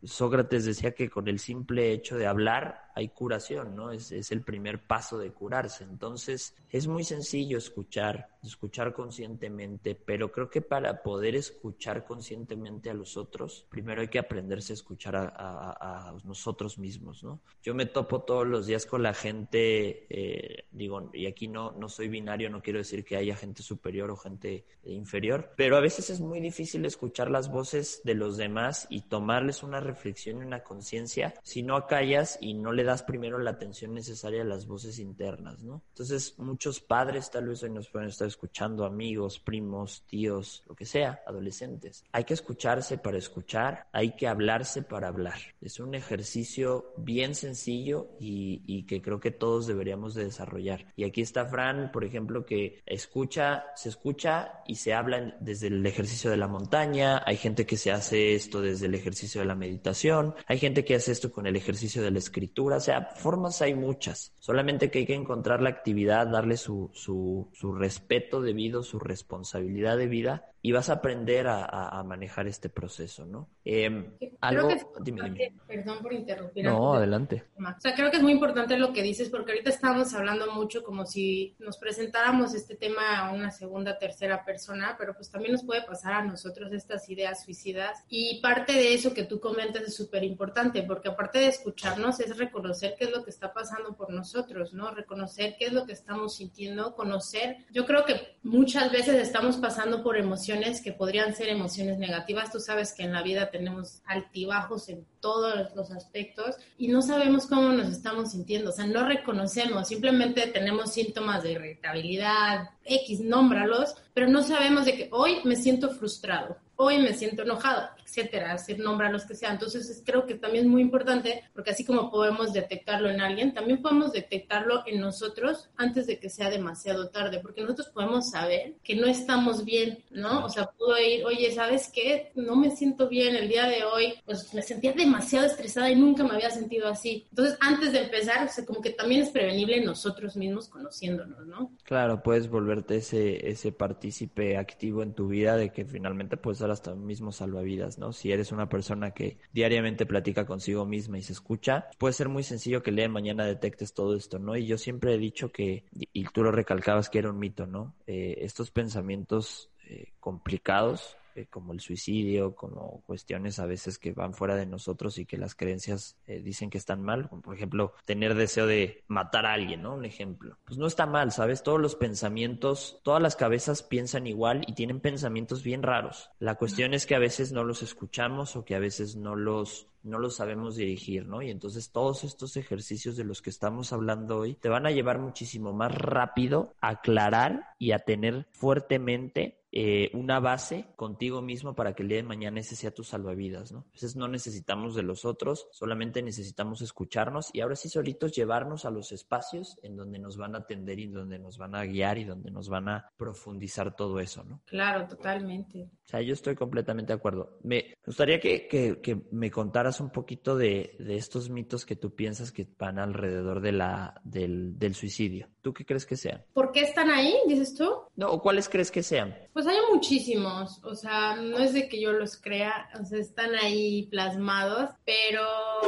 Sócrates decía que con el simple hecho de hablar, hay curación, ¿no? Es, es, el primer paso de curarse. Entonces, es muy sencillo escuchar, escuchar conscientemente, pero creo que para poder escuchar conscientemente a los otros, primero hay que aprenderse a escuchar a, a, nosotros mismos, ¿no? Yo me topo todos los días con la gente, eh, digo, y aquí no, no soy binario, no quiero decir que haya gente superior o gente inferior, pero a veces es muy difícil escuchar las voces de los demás y tomarles una reflexión y una conciencia si no acallas y no le das primero la atención necesaria a las voces internas, ¿no? Entonces, muchos padres tal vez hoy nos pueden estar escuchando, amigos, primos, tíos, lo que sea, adolescentes. Hay que escucharse para escuchar, hay que hablarse para hablar. Es un ejercicio bien sencillo y, y que creo que todos deberíamos de desarrollar. Y aquí está Fran, por ejemplo, que escucha, se escucha y se habla desde el ejercicio de la montaña, hay gente que se hace esto desde el ejercicio de la meditación, hay gente que hace esto con el ejercicio de la escritura, o sea, formas hay muchas, solamente que hay que encontrar la actividad, darle su, su, su respeto debido, su responsabilidad de vida y vas a aprender a, manejar este proceso, ¿no? Eh, algo, dime, Perdón por interrumpir. No, adelante. O sea, creo que es muy importante lo que dices porque ahorita estamos hablando mucho como si nos presentáramos este tema a una segunda, tercera persona, pero pues también nos puede pasar a nosotros estas ideas suicidas y parte de eso que tú comentas es súper importante porque aparte de escucharnos es reconocer qué es lo que está pasando por nosotros, ¿no? Reconocer qué es lo que estamos sintiendo, conocer. Yo creo que muchas veces estamos pasando por emociones que podrían ser emociones negativas. Tú sabes que en la vida tenemos altibajos en todos los aspectos y no sabemos cómo nos estamos sintiendo, o sea, no reconocemos, simplemente tenemos síntomas de irritabilidad, X, nómbralos, pero no sabemos de que hoy me siento frustrado, hoy me siento enojado, etcétera, hacer nombra a los que sea. Entonces creo que también es muy importante porque así como podemos detectarlo en alguien, también podemos detectarlo en nosotros antes de que sea demasiado tarde, porque nosotros podemos saber que no estamos bien, ¿no? O sea, puedo ir, oye, ¿sabes qué? No me siento bien el día de hoy, pues me sentía demasiado estresada y nunca me había sentido así. Entonces, antes de empezar, o sea, como que también es prevenible nosotros mismos conociéndonos, ¿no? Claro, puedes volverte ese, ese partícipe activo en tu vida de que finalmente puedes hasta mismo salvavidas, ¿no? Si eres una persona que diariamente platica consigo misma y se escucha, puede ser muy sencillo que el día de mañana detectes todo esto, ¿no? Y yo siempre he dicho que, y tú lo recalcabas que era un mito, ¿no? Eh, estos pensamientos eh, complicados como el suicidio, como cuestiones a veces que van fuera de nosotros y que las creencias eh, dicen que están mal, como por ejemplo tener deseo de matar a alguien, ¿no? Un ejemplo. Pues no está mal, ¿sabes? Todos los pensamientos, todas las cabezas piensan igual y tienen pensamientos bien raros. La cuestión es que a veces no los escuchamos o que a veces no los no lo sabemos dirigir, ¿no? Y entonces todos estos ejercicios de los que estamos hablando hoy te van a llevar muchísimo más rápido a aclarar y a tener fuertemente eh, una base contigo mismo para que el día de mañana ese sea tu salvavidas, ¿no? Entonces no necesitamos de los otros, solamente necesitamos escucharnos y ahora sí solitos llevarnos a los espacios en donde nos van a atender y donde nos van a guiar y donde nos van a profundizar todo eso, ¿no? Claro, totalmente. O sea, yo estoy completamente de acuerdo. Me gustaría que, que, que me contaras un poquito de, de, estos mitos que tú piensas que van alrededor de la, del, del suicidio. ¿Tú qué crees que sean? ¿Por qué están ahí, dices tú? No, ¿cuáles crees que sean? Pues hay muchísimos, o sea, no es de que yo los crea, o sea, están ahí plasmados, pero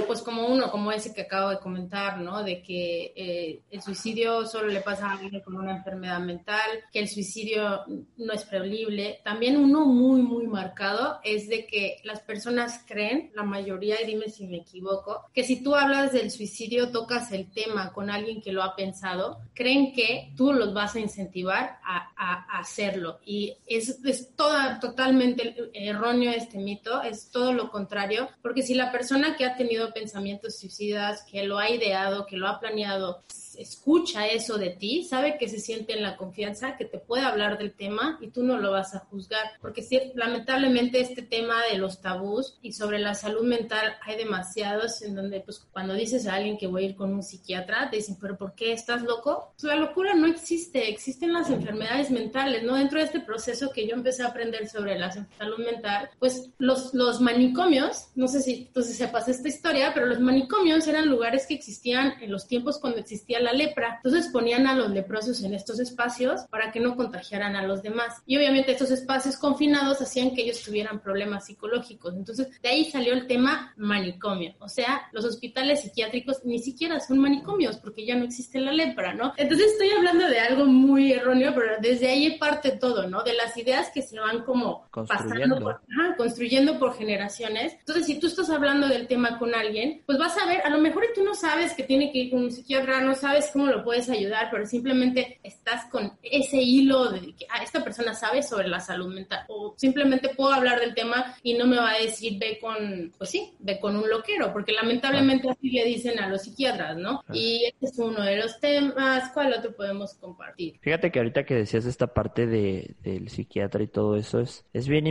pues como uno, como ese que acabo de comentar, ¿no? De que eh, el suicidio solo le pasa a alguien con una enfermedad mental, que el suicidio no es previsible. También uno muy, muy marcado es de que las personas creen, la mayoría, y dime si me equivoco, que si tú hablas del suicidio, tocas el tema con alguien que lo ha pensado, creen que tú los vas a incentivar a, a, a hacerlo. Y es, es toda, totalmente erróneo este mito, es todo lo contrario, porque si la persona que ha tenido pensamientos suicidas, que lo ha ideado, que lo ha planeado, escucha eso de ti, sabe que se siente en la confianza, que te puede hablar del tema y tú no lo vas a juzgar. Porque si, lamentablemente este tema de los tabús y sobre la salud mental hay demasiados en donde pues cuando dices a alguien que voy a ir con un psiquiatra, te dicen, pero ¿por qué estás loco? Pues, la locura no existe, existen las enfermedades mentales, ¿no? Dentro de este proceso que yo empecé a aprender sobre la salud mental, pues los, los manicomios, no sé si tú sepas esta historia, pero los manicomios eran lugares que existían en los tiempos cuando existía la lepra. Entonces ponían a los leprosos en estos espacios para que no contagiaran a los demás. Y obviamente estos espacios confinados hacían que ellos tuvieran problemas psicológicos. Entonces de ahí salió el tema manicomio. O sea, los hospitales psiquiátricos ni siquiera son manicomios porque ya no existe la lepra, ¿no? Entonces estoy hablando de algo muy erróneo, pero desde ahí parte todo, ¿no? De las ideas que se van como pasando, por, ajá, construyendo por generaciones. Entonces, si tú estás hablando del tema con alguien, pues vas a ver, a lo mejor tú no sabes que tiene que ir con un psiquiatra, no sabes sabes cómo lo puedes ayudar, pero simplemente estás con ese hilo de que ah, esta persona sabe sobre la salud mental. O simplemente puedo hablar del tema y no me va a decir ve con, pues sí, ve con un loquero, porque lamentablemente así le dicen a los psiquiatras, ¿no? Y este es uno de los temas. ¿Cuál otro podemos compartir? Fíjate que ahorita que decías esta parte de, del psiquiatra y todo eso, es, es, bien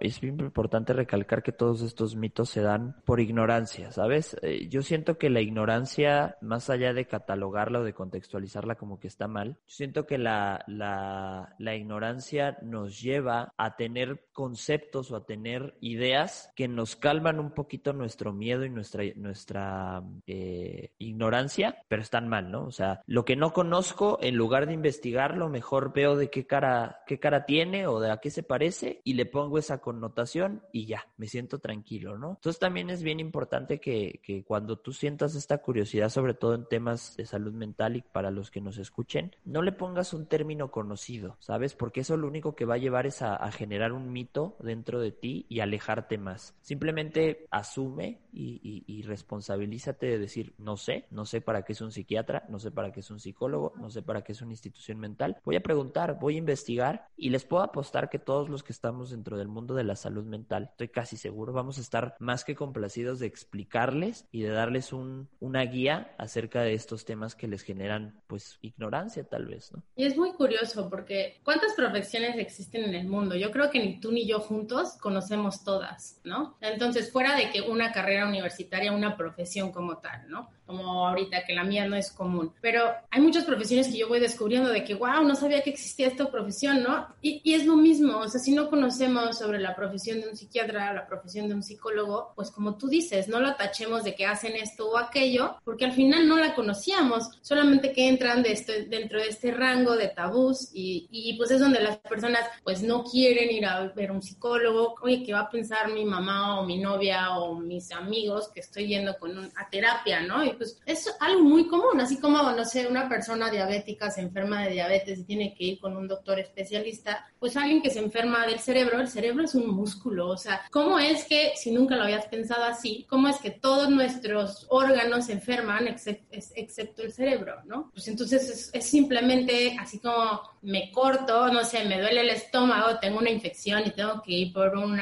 es bien importante recalcar que todos estos mitos se dan por ignorancia, ¿sabes? Eh, yo siento que la ignorancia, más allá de catalogar o de contextualizarla como que está mal. Yo siento que la, la, ignorancia nos lleva a tener conceptos o a tener ideas que nos calman un poquito nuestro miedo y nuestra, nuestra eh, ignorancia, pero están mal, ¿no? O sea, lo que no conozco, en lugar de investigarlo, mejor veo de qué cara, qué cara tiene o de a qué se parece y le pongo esa connotación y ya, me siento tranquilo, ¿no? Entonces también es bien importante que, que cuando tú sientas esta curiosidad, sobre todo en temas de salud mental y para los que nos escuchen, no le pongas un término conocido, ¿sabes? Porque eso lo único que va a llevar es a, a generar un mito dentro de ti y alejarte más. Simplemente asume y, y, y, responsabilízate de decir, no sé, no sé para qué es un psiquiatra, no sé para qué es un psicólogo, no sé para qué es una institución mental. Voy a preguntar, voy a investigar y les puedo apostar que todos los que estamos dentro del mundo de la salud mental, estoy casi seguro, vamos a estar más que complacidos de explicarles y de darles un, una guía acerca de estos temas que les generan pues ignorancia tal vez, ¿no? Y es muy curioso porque ¿cuántas profesiones existen en el mundo? Yo creo que ni tú ni yo juntos conocemos todas, ¿no? Entonces, fuera de que una carrera universitaria, una profesión como tal, ¿no? Como ahorita que la mía no es común, pero hay muchas profesiones que yo voy descubriendo de que, wow, no sabía que existía esta profesión, ¿no? Y, y es lo mismo, o sea, si no conocemos sobre la profesión de un psiquiatra, la profesión de un psicólogo, pues como tú dices, no lo tachemos de que hacen esto o aquello, porque al final no la conocíamos solamente que entran de este, dentro de este rango de tabús y, y, pues es donde las personas pues no quieren ir a ver un psicólogo, oye, ¿qué va a pensar mi mamá o mi novia o mis amigos que estoy yendo con un, a terapia, ¿no? Y pues es algo muy común, así como, no sé, una persona diabética se enferma de diabetes y tiene que ir con un doctor especialista, pues alguien que se enferma del cerebro, el cerebro es un músculo, o sea, ¿cómo es que, si nunca lo habías pensado así, cómo es que todos nuestros órganos se enferman excepto, el cerebro, ¿no? Pues entonces es, simplemente así como me corto, no sé, me duele el estómago, tengo una infección y tengo que ir por un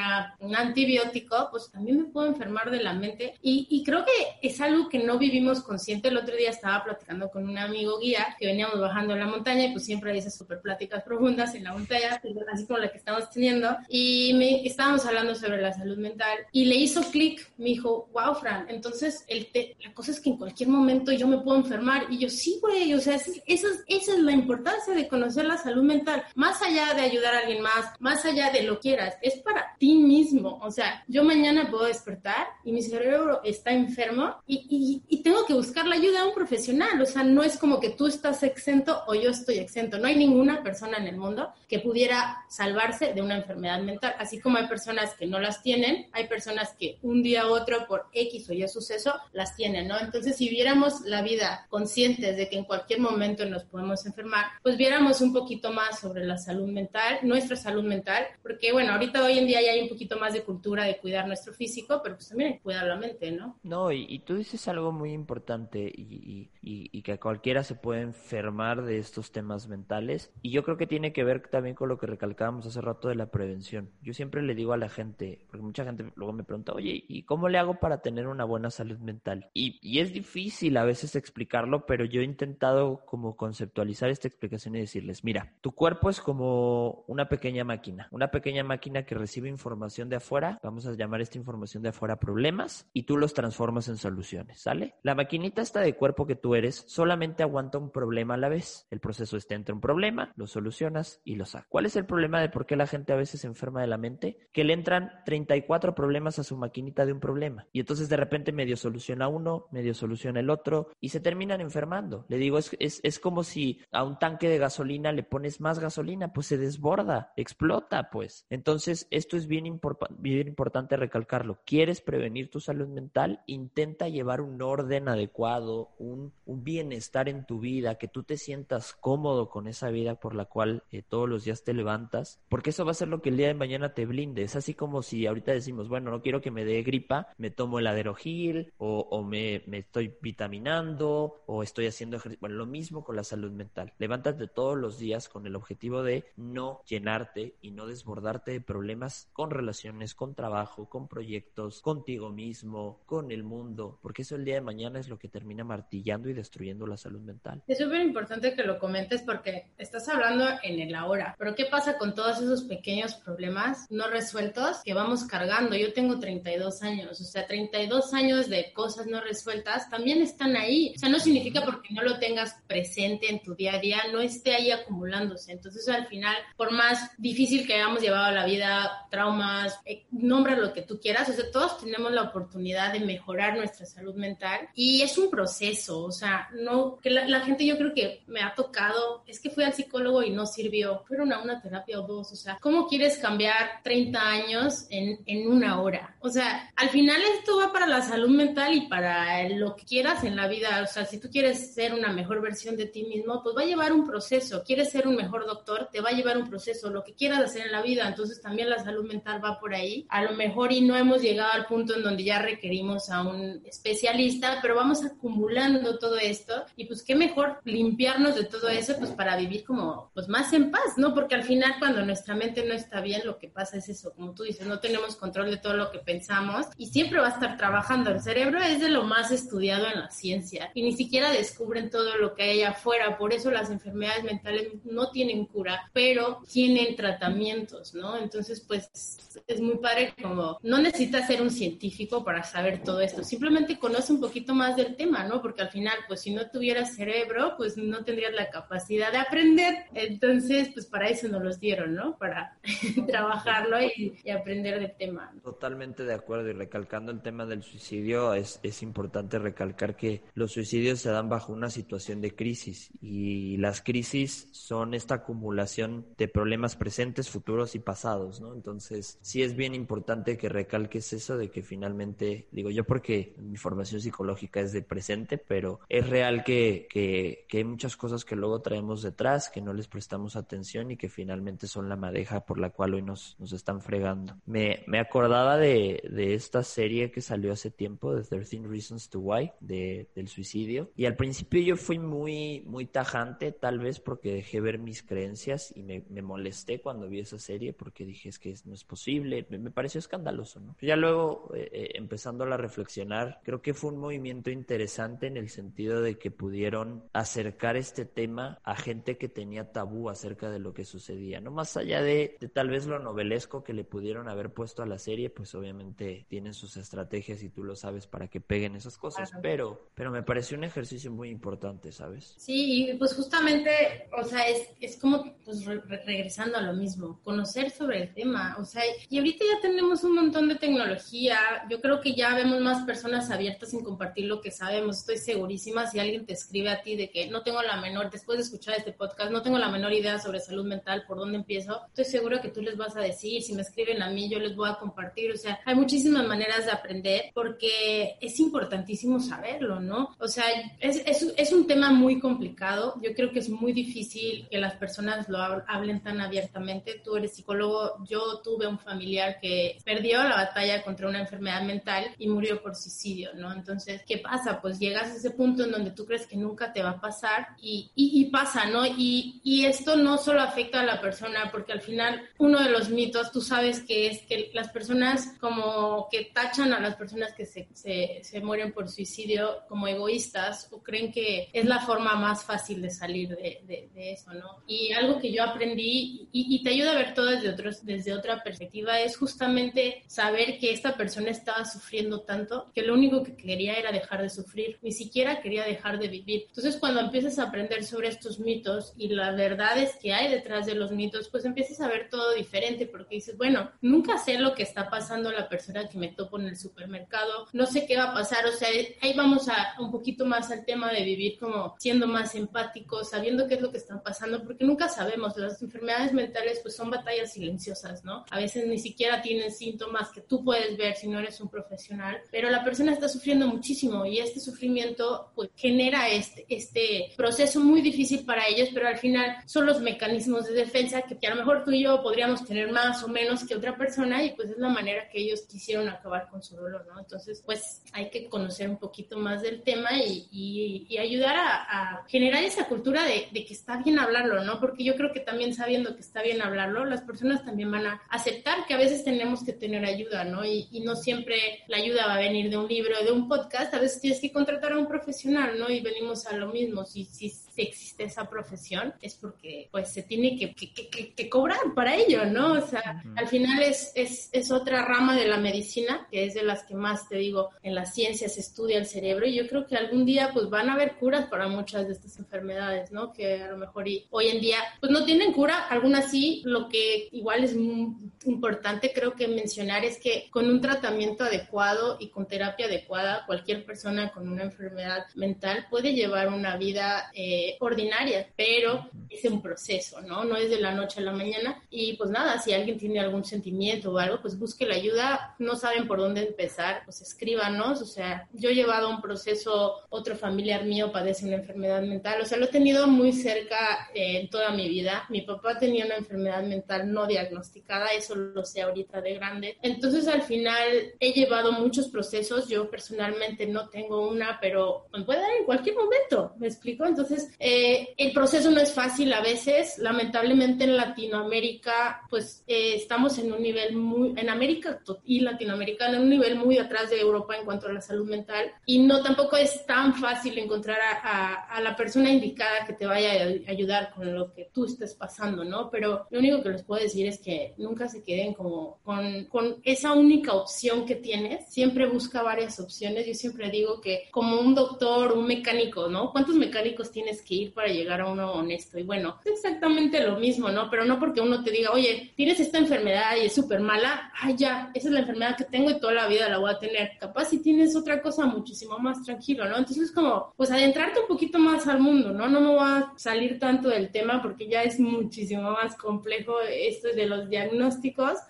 antibiótico, pues también me puedo enfermar de la mente y creo que es algo que no vivimos consciente. El otro día estaba platicando con un amigo guía que veníamos bajando en la montaña y pues siempre dice súper pláticas profundas en la montaña, así como la que estamos teniendo. Y me, estábamos hablando sobre la salud mental y le hizo clic, me dijo, wow, Fran, entonces el la cosa es que en cualquier momento yo me puedo enfermar. Y yo, sí, güey, o sea, esa es, esa es la importancia de conocer la salud mental. Más allá de ayudar a alguien más, más allá de lo quieras, es para ti mismo. O sea, yo mañana puedo despertar y mi cerebro está enfermo y, y, y tengo que buscar la ayuda de un profesional. O sea, no es como que tú estás exento o yo estoy exento. No hay ninguna persona en el mundo que pudiera salvarse de una enfermedad mental. Así como hay personas que no las tienen, hay personas que un día u otro por X o Y suceso las tienen, ¿no? Entonces, si viéramos la vida conscientes de que en cualquier momento nos podemos enfermar, pues viéramos un poquito más sobre la salud mental, nuestra salud mental, porque bueno, ahorita hoy en día ya hay un poquito más de cultura de cuidar nuestro físico, pero pues también hay que cuidar la mente, ¿no? No, y, tú dices algo muy importante y, que cualquiera se puede enfermar de estos temas mentales, y yo creo que tiene que ver también con lo que recalcábamos hace rato de la prevención. Yo siempre le digo a la gente, porque mucha gente luego me pregunta, oye, ¿y cómo le hago para tener una buena salud mental? Y, y es difícil a veces explicarlo, pero yo he intentado como conceptualizar esta explicación y decirles, mira, tu cuerpo es como una pequeña máquina, una pequeña máquina que recibe información de afuera, vamos a llamar esta información de afuera problemas, y tú los transformas en soluciones, ¿sale? La maquinita esta de cuerpo que tú eres solamente aguanta un problema a la vez. El proceso está entre un problema, lo solucionas y lo sacas. ¿Cuál es el problema de por qué la gente a veces se enferma de la mente? Que le entran 34 problemas a su maquinita de un problema. Y entonces de repente medio soluciona uno, medio soluciona el otro y se terminan enfermando. Le digo, es, es, es como si a un tanque de gasolina le pones más gasolina, pues se desborda, explota, pues. Entonces, esto es bien, bien importante recalcarlo. ¿Quieres prevenir tu salud mental? Intenta llevar un orden adecuado, un, un bienestar en tu vida, que tú te sientas cómodo con esa vida por la cual eh, todos los días te levantas, porque eso va a ser lo que el día de mañana te blinde. Es así como si ahorita decimos, bueno, no quiero que me dé gripa, me tomo el aderogil o, o me, me, estoy vitaminando o estoy haciendo ejercicio. Bueno, lo mismo con la salud mental. Levántate todos los días con el objetivo de no llenarte y no desbordarte de problemas con relaciones, con trabajo, con proyectos, contigo mismo, con el mundo, porque eso el día de mañana es lo que termina martillando y destruyendo la salud mental. Es súper importante que lo comentes porque estás hablando en el ahora, pero ¿qué pasa con todos esos pequeños problemas no resueltos que vamos cargando? Yo tengo 32 años, o sea, 32 años de cosas no resueltas también están ahí. O sea, no significa porque no lo tengas presente en tu día a día, no esté ahí acumulándose. Entonces, al final, por más difícil que hayamos llevado la vida, traumas, eh, nombra lo que tú quieras, o sea, todos tenemos la oportunidad de mejorar nuestra salud mental y es un proceso, o sea, no, que la, gente yo creo que me ha tocado, es que fui al psicólogo y no sirvió, fueron una, una terapia o dos, o sea, ¿cómo quieres cambiar 30 años en, en una hora? O sea, al final esto va para la salud mental y para lo que quieras en la vida, o sea, si tú quieres ser una mejor versión de ti mismo, pues va a llevar un proceso, quieres ser un mejor doctor, te va a llevar un proceso, lo que quieras hacer en la vida, entonces también la salud mental va por ahí, a lo mejor y no hemos llegado al punto en donde ya requerimos a un especialista, pero vamos acumulando todo esto y pues qué mejor limpiarnos de todo eso pues para vivir como pues más en paz, ¿no? Porque al final cuando nuestra mente no está bien, lo que pasa es eso, como tú dices, no tenemos control de todo lo que pensamos y siempre va a estar trabajando. El cerebro es de lo más estudiado en la ciencia y ni siquiera descubren todo lo que hay afuera, por eso las enfermedades mentales no tienen cura, pero tienen tratamientos, ¿no? Entonces, pues es muy padre como no necesitas ser un científico para saber todo esto, simplemente conoce un poquito más del tema, ¿no? Porque al final, pues si no tuvieras cerebro, pues no tendrías la capacidad de aprender. Entonces, pues para eso nos los dieron, ¿no? Para trabajarlo y, aprender del tema. Totalmente de acuerdo y recalcando el tema del suicidio, es, es importante recalcar que los suicidios se dan bajo una situación de crisis y las crisis son esta acumulación de problemas presentes, futuros y pasados, ¿no? Entonces, sí es bien importante que recalques eso de que finalmente, digo yo porque mi formación psicológica es de presente, pero es real que, que, que hay muchas cosas que luego traemos detrás, que no les prestamos atención y que finalmente son la madeja por la cual hoy nos, nos están fregando. Me, me acordaba de, de esta serie que salió hace tiempo, de 13 Reasons to Why, de, del suicidio. Y al principio yo fui muy, muy tajante, tal vez porque dejé ver mis creencias y me, me molesté cuando vi esa serie porque dije es que no es posible, me, me pareció escandaloso, ¿no? Ya luego, eh, eh, a reflexionar, creo que fue un movimiento interesante en el sentido de que pudieron acercar este tema a gente que tenía tabú acerca de lo que sucedía, ¿no? Más allá de, de tal vez lo novelesco que le pudieron haber puesto a la serie, pues obviamente tienen sus estrategias y tú lo sabes para que peguen esas cosas, pero, pero me pareció un ejercicio muy importante, ¿sabes? Sí, y pues justamente, o sea, es, es como pues re- regresando a lo mismo, conocer sobre el tema, o sea, y ahorita ya tenemos un montón de tecnología, yo creo que ya vemos más personas abiertas en compartir lo que sabemos, estoy segurísima si alguien te escribe a ti de que no tengo la menor, después de escuchar este podcast, no tengo la menor idea sobre salud mental, por dónde empiezo, estoy segura que tú les vas a decir, si me escriben a mí, yo les voy a compartir, o sea, hay muchísimas maneras de aprender porque es importantísimo saberlo, ¿no? O sea, es, es, es un tema muy complicado, yo creo que es muy difícil que las personas lo hab- hablen tan abiertamente, tú eres psicólogo, yo tuve un familiar que perdió la batalla contra una enfermedad mental y murió por suicidio, ¿no? Entonces, ¿qué pasa? Pues llegas a ese punto en donde tú crees que nunca te va a pasar y, y, y pasa, ¿no? Y, y esto no solo afecta a la persona, porque al final uno de los mitos, tú sabes que es que las personas como que tachan a las personas que se, se, se mueren por suicidio como egoístas o creen que es la forma más fácil de salir de, de, de eso, ¿no? Y algo que yo aprendí y, te ayuda a ver todo desde, otros, desde otra perspectiva es justamente saber que esta persona estaba sufriendo tanto que lo único que quería era dejar de sufrir, ni siquiera quería dejar de vivir. Entonces cuando empiezas a aprender sobre estos mitos y las verdades que hay detrás de los mitos, pues empiezas a ver todo diferente porque dices, bueno, nunca sé lo que está pasando la persona que me topo en el supermercado, no sé qué va a pasar, o sea, ahí vamos a un poquito más al tema de vivir como siendo más empáticos, sabiendo qué es lo que está pasando, porque nunca sabemos, las enfermedades mentales pues son batallas silenciosas, ¿no? A veces ni siquiera tienen síntomas que tú puedes ver si no eres un profesional, pero la persona está sufriendo muchísimo y este sufrimiento pues genera este, este proceso muy difícil para ellos, pero al final son los mecanismos de defensa que, que a lo mejor tú y yo podríamos tener más o menos que otra persona y pues es la manera que ellos quisieron acabar con su dolor, ¿no? Entonces pues hay que conocer un poquito más del tema y, y, y ayudar a, a, generar esa cultura de, de, que está bien hablarlo, ¿no? Porque yo creo que también sabiendo que está bien hablarlo, las personas también van a aceptar que a veces tenemos que tener ayuda, ¿no? Y, y no siempre la ayuda va a venir de un libro de un podcast, tienes que contratar a un profesional, ¿no? Y venimos a lo mismo, si, si existe esa profesión es porque pues se tiene que, que, que, que cobrar para ello, ¿no? O sea, uh -huh. al final es, es, es otra rama de la medicina, que es de las que más, te digo, en la ciencia se estudia el cerebro y yo creo que algún día pues van a haber curas para muchas de estas enfermedades, ¿no? Que a lo mejor y, hoy en día pues no tienen cura, algunas sí, lo que igual es muy importante creo que mencionar es que con un tratamiento adecuado y con terapia adecuada, cualquier persona con una enfermedad mental puede llevar una vida eh, ordinaria, pero es un proceso, ¿no? No es de la noche a la mañana. Y pues nada, si alguien tiene algún sentimiento o algo, pues busque la ayuda, no saben por dónde empezar, pues escríbanos, o sea, yo he llevado un proceso, otro familiar mío padece una enfermedad mental, o sea, lo he tenido muy cerca eh, en toda mi vida, mi papá tenía una enfermedad mental no diagnosticada, eso lo sé ahorita de grande, entonces al final he llevado muchos procesos, yo personalmente no tengo una, pero me puede dar en cualquier momento, ¿me explico? Entonces, eh, el proceso no es fácil a veces, lamentablemente en Latinoamérica, pues eh, estamos en un nivel muy, en América y Latinoamérica, en un nivel muy atrás de Europa en cuanto a la salud mental y no tampoco es tan fácil encontrar a, a, a la persona indicada que te vaya a ayudar con lo que tú estés pasando, ¿no? Pero lo único que les puedo decir es que nunca se queden como con, con esa única opción que tienes, siempre busca varias opciones, yo siempre digo que como un doctor, un mecánico, ¿no? ¿Cuántos mecánicos tienes que ir para llegar a uno honesto? Y bueno, es exactamente lo mismo, ¿no? Pero no porque uno te diga, oye, tienes esta enfermedad y es súper mala, ay, ya, esa es la enfermedad que tengo y toda la vida la voy a tener. Capaz si tienes otra cosa muchísimo más tranquilo, ¿no? Entonces es como, pues adentrarte un poquito más al mundo, ¿no? No me voy a salir tanto del tema porque ya es muchísimo más complejo esto de los diagnósticos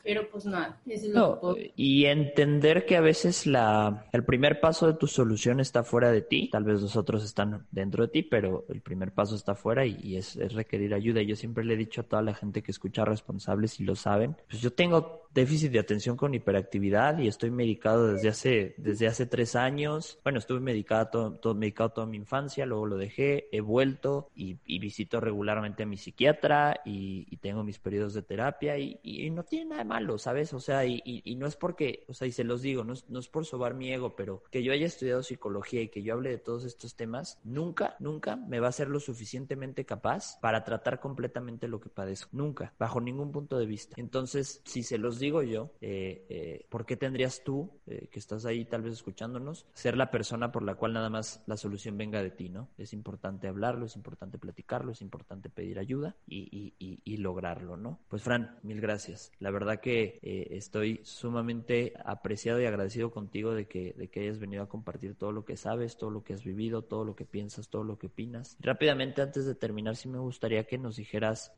pero pues nada, eso es lo que Y entender que a veces la, el primer paso de tu solución está fuera de ti, tal vez los otros están dentro de ti, pero el primer paso está fuera y, es, es, requerir ayuda. Yo siempre le he dicho a toda la gente que escucha responsables y lo saben, pues yo tengo déficit de atención con hiperactividad y estoy medicado desde hace, desde hace tres años. Bueno, estuve medicado, todo, medicado toda mi infancia, luego lo dejé, he vuelto y, visito regularmente a mi psiquiatra y, tengo mis periodos de terapia y, no tiene nada de malo, ¿sabes? O sea, y, no es porque, o sea, y se los digo, no es, no es por sobar mi ego, pero que yo haya estudiado psicología y que yo hable de todos estos temas, nunca, nunca me va a ser lo suficientemente capaz para tratar completamente lo que padezco. Nunca, bajo ningún punto de vista. Entonces, si se los digo yo, eh, eh, ¿por qué tendrías tú, eh, que estás ahí tal vez escuchándonos, ser la persona por la cual nada más la solución venga de ti, ¿no? Es importante hablarlo, es importante platicarlo, es importante pedir ayuda y, y, y, lograrlo, ¿no? Pues Fran, mil gracias. La verdad que estoy sumamente apreciado y agradecido contigo de que, de que hayas venido a compartir todo lo que sabes, todo lo que has vivido, todo lo que piensas, todo lo que opinas. Rápidamente, antes de terminar, sí me gustaría que nos dijeras,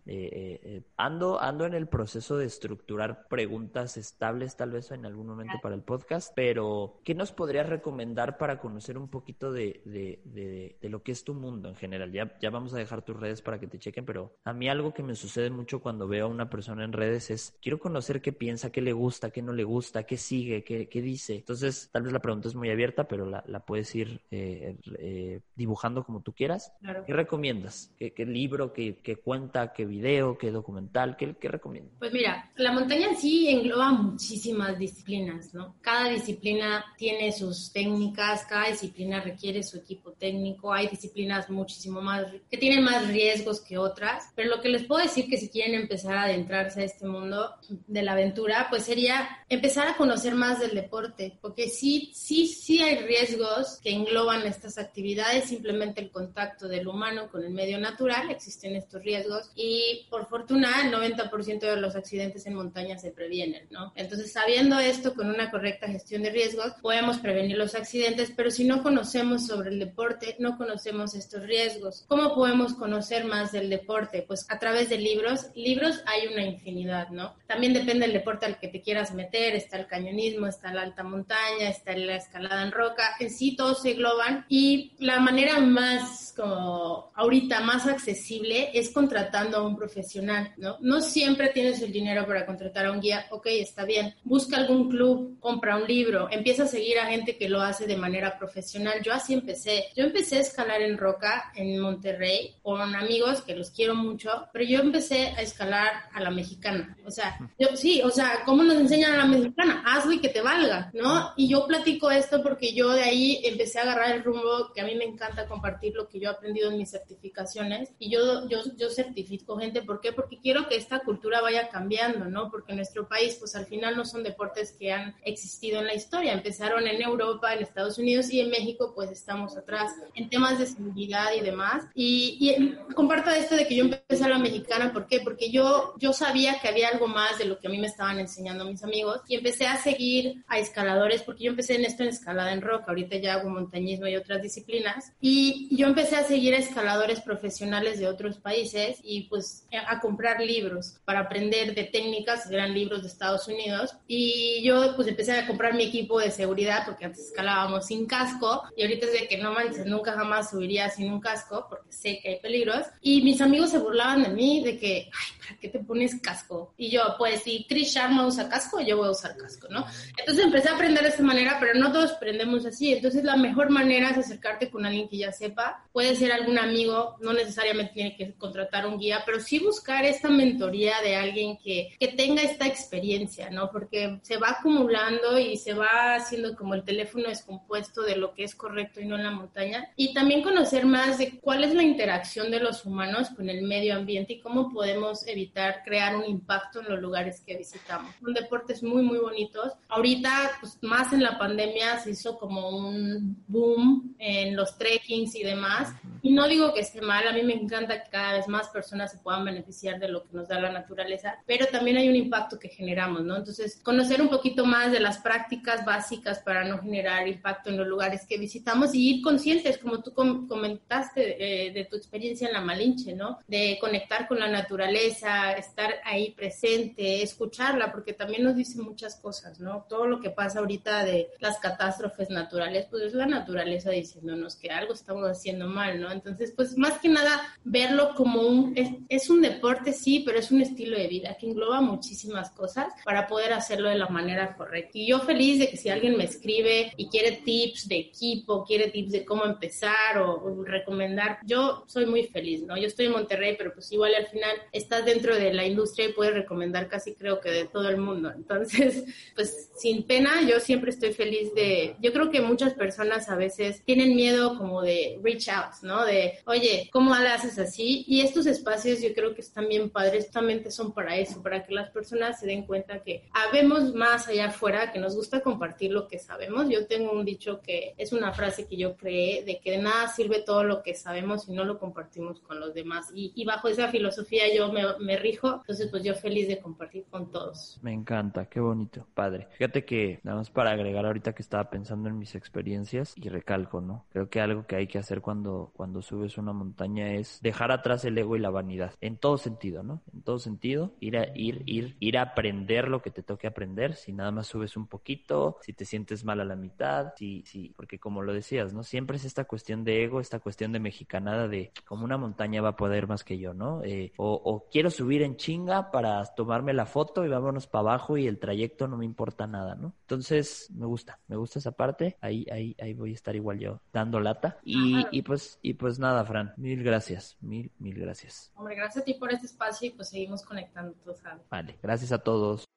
ando, ando en el proceso de estructurar preguntas estables tal vez en algún momento para el podcast, pero ¿qué nos podrías recomendar para conocer un poquito de, de, de, lo que es tu mundo en general? Ya, ya vamos a dejar tus redes para que te chequen, pero a mí algo que me sucede mucho cuando veo a una persona en redes es, quiero conocer qué piensa, qué le gusta, qué no le gusta, qué sigue, qué, qué dice. Entonces, tal vez la pregunta es muy abierta, pero la, la puedes ir eh, eh, dibujando como tú quieras. ¿Qué recomiendas? ¿Qué, qué libro, qué, qué, cuenta, qué video, qué documental? ¿Qué, qué recomiendas? Pues mira, la montaña en sí engloba muchísimas disciplinas, ¿no? Cada disciplina tiene sus técnicas, cada disciplina requiere su equipo técnico, hay disciplinas muchísimo más, que tienen más riesgos que otras, pero lo que les puedo decir que si quieren empezar a adentrarse a este mundo de la aventura, pues sería empezar a conocer más del deporte, porque sí, sí, sí hay riesgos que engloban estas actividades, simplemente el contacto del humano con el medio natural, existen estos riesgos y por fortuna el 90% de los accidentes en montaña se previenen, ¿no? Entonces, sabiendo esto con una correcta gestión de riesgos, podemos prevenir los accidentes, pero si no conocemos sobre el deporte, no conocemos estos riesgos. ¿Cómo podemos conocer más del deporte? Pues a través de libros. Libros hay una infinidad, ¿no? También depende del deporte al que te quieras meter, está el cañonismo, está la alta montaña, está la escalada en roca, en sí todos se engloban y la manera más como ahorita más accesible es contratando a un profesional, ¿no? No siempre tienes el dinero para contratar a un guía, ok, está bien, busca algún club, compra un libro, empieza a seguir a gente que lo hace de manera profesional. Yo así empecé. Yo empecé a escalar en roca en Monterrey con amigos que los quiero mucho, pero yo empecé a escalar a la mexicana. O sea, yo sí, o sea, ¿cómo nos enseñan a la mexicana? Hazlo y que te valga, ¿no? Y yo platico esto porque yo de ahí empecé a agarrar el rumbo que a mí me encanta compartir lo que yo he aprendido en mis certificaciones y yo, yo, yo certifico gente. ¿Por qué? Porque quiero que esta cultura vaya cambiando, ¿no? Porque nuestro país, pues al final no son deportes que han existido en la historia. Empezaron en Europa, en Estados Unidos y en México, pues estamos atrás en temas de seguridad y demás. Y, y comparto esto de que yo empecé a la mexicana, ¿por qué? Porque yo, yo sabía que había algo más de lo que a mí me estaban enseñando mis amigos y empecé a seguir a escaladores, porque yo empecé en esto en escalada en roca, ahorita ya hago montañismo y otras disciplinas, y yo empecé a seguir a escaladores profesionales de otros países y pues a comprar libros para aprender de técnicas, eran libros de Estados Unidos, y yo pues empecé a comprar mi equipo de seguridad, porque antes escalábamos sin casco, y ahorita es de que no manches, nunca jamás subiría sin un casco, porque sé que hay peligros, y mis amigos se burlaban de mí, de que, ay, ¿para qué te pones casco? Y yo, pues si Chris Sharma usa casco, yo voy a usar casco, ¿no? Entonces empecé a aprender de esta manera, pero no todos aprendemos así, entonces la mejor manera es acercarte con alguien que ya sepa, puede ser algún amigo, no necesariamente tiene que contratar un guía, pero sí buscar esta mentoría de alguien que, que tenga esta experiencia, ¿no? Porque se va acumulando y se va haciendo como el teléfono descompuesto de lo que es correcto y no en la montaña. Y también conocer más de cuál es la interacción de los humanos con el medio ambiente y cómo podemos evitar crear un impacto en los lugares que visitamos. Son deportes muy, muy bonitos. Ahorita, pues más en la pandemia, se hizo como un boom en los trekkings y demás. Y no digo que esté mal, a mí me encanta que cada vez más personas se puedan beneficiar de lo que nos da la naturaleza, pero también hay un impacto que Entonces, conocer un poquito más de las prácticas básicas para no generar impacto en los lugares que visitamos y ir conscientes, como tú comentaste eh, de tu experiencia en la Malinche, ¿no? De conectar con la naturaleza, estar ahí presente, escucharla, porque también nos dice muchas cosas, ¿no? Todo lo que pasa ahorita de las catástrofes naturales, pues es la naturaleza diciéndonos que algo estamos haciendo mal, ¿no? Entonces, pues más que nada, verlo como un, es, es un deporte, sí, pero es un estilo de vida que engloba muchísimas cosas para poder hacerlo de la manera correcta. Y yo feliz de que si alguien me escribe y quiere tips de equipo, quiere tips de cómo empezar o, recomendar, yo soy muy feliz, ¿no? Yo estoy en Monterrey, pero pues igual al final estás dentro de la industria y puedes recomendar casi creo que de todo el mundo. Entonces, pues sin pena, yo siempre estoy feliz de, yo creo que muchas personas a veces tienen miedo como de reach out, ¿no? De, oye, ¿cómo le haces así? Y estos espacios yo creo que están bien padres, justamente son para eso, para que las personas se den cuenta que habemos más allá afuera, que nos gusta compartir lo que sabemos. Yo tengo un dicho que es una frase que yo creé de que de nada sirve todo lo que sabemos si no lo compartimos con los demás. Y, bajo esa filosofía yo me, rijo, entonces pues yo feliz de compartir con todos. Me encanta, qué bonito, padre. Fíjate que nada más para agregar ahorita que estaba pensando en mis experiencias y recalco, ¿no? Creo que algo que hay que hacer cuando, cuando subes una montaña es dejar atrás el ego y la vanidad, en todo sentido, ¿no? En todo sentido, ir a, ir, ir, ir a aprender lo que te toque aprender, si nada más subes un poquito, si te sientes mal a la mitad, si, si, porque como lo decías, ¿no? Siempre es esta cuestión de ego, esta cuestión de mexicanada de como una montaña va a poder más que yo, ¿no? Eh, o, o quiero subir en chinga para tomarme la foto y vámonos para abajo y el trayecto no me importa nada, ¿no? Entonces, me gusta, me gusta esa parte, ahí, ahí, ahí voy a estar igual yo dando lata. Y, y pues, y pues nada, Fran, mil gracias, mil, mil gracias. Hombre, gracias a ti por este espacio y pues seguimos conectando, tú sabes. Vale, gracias a todos.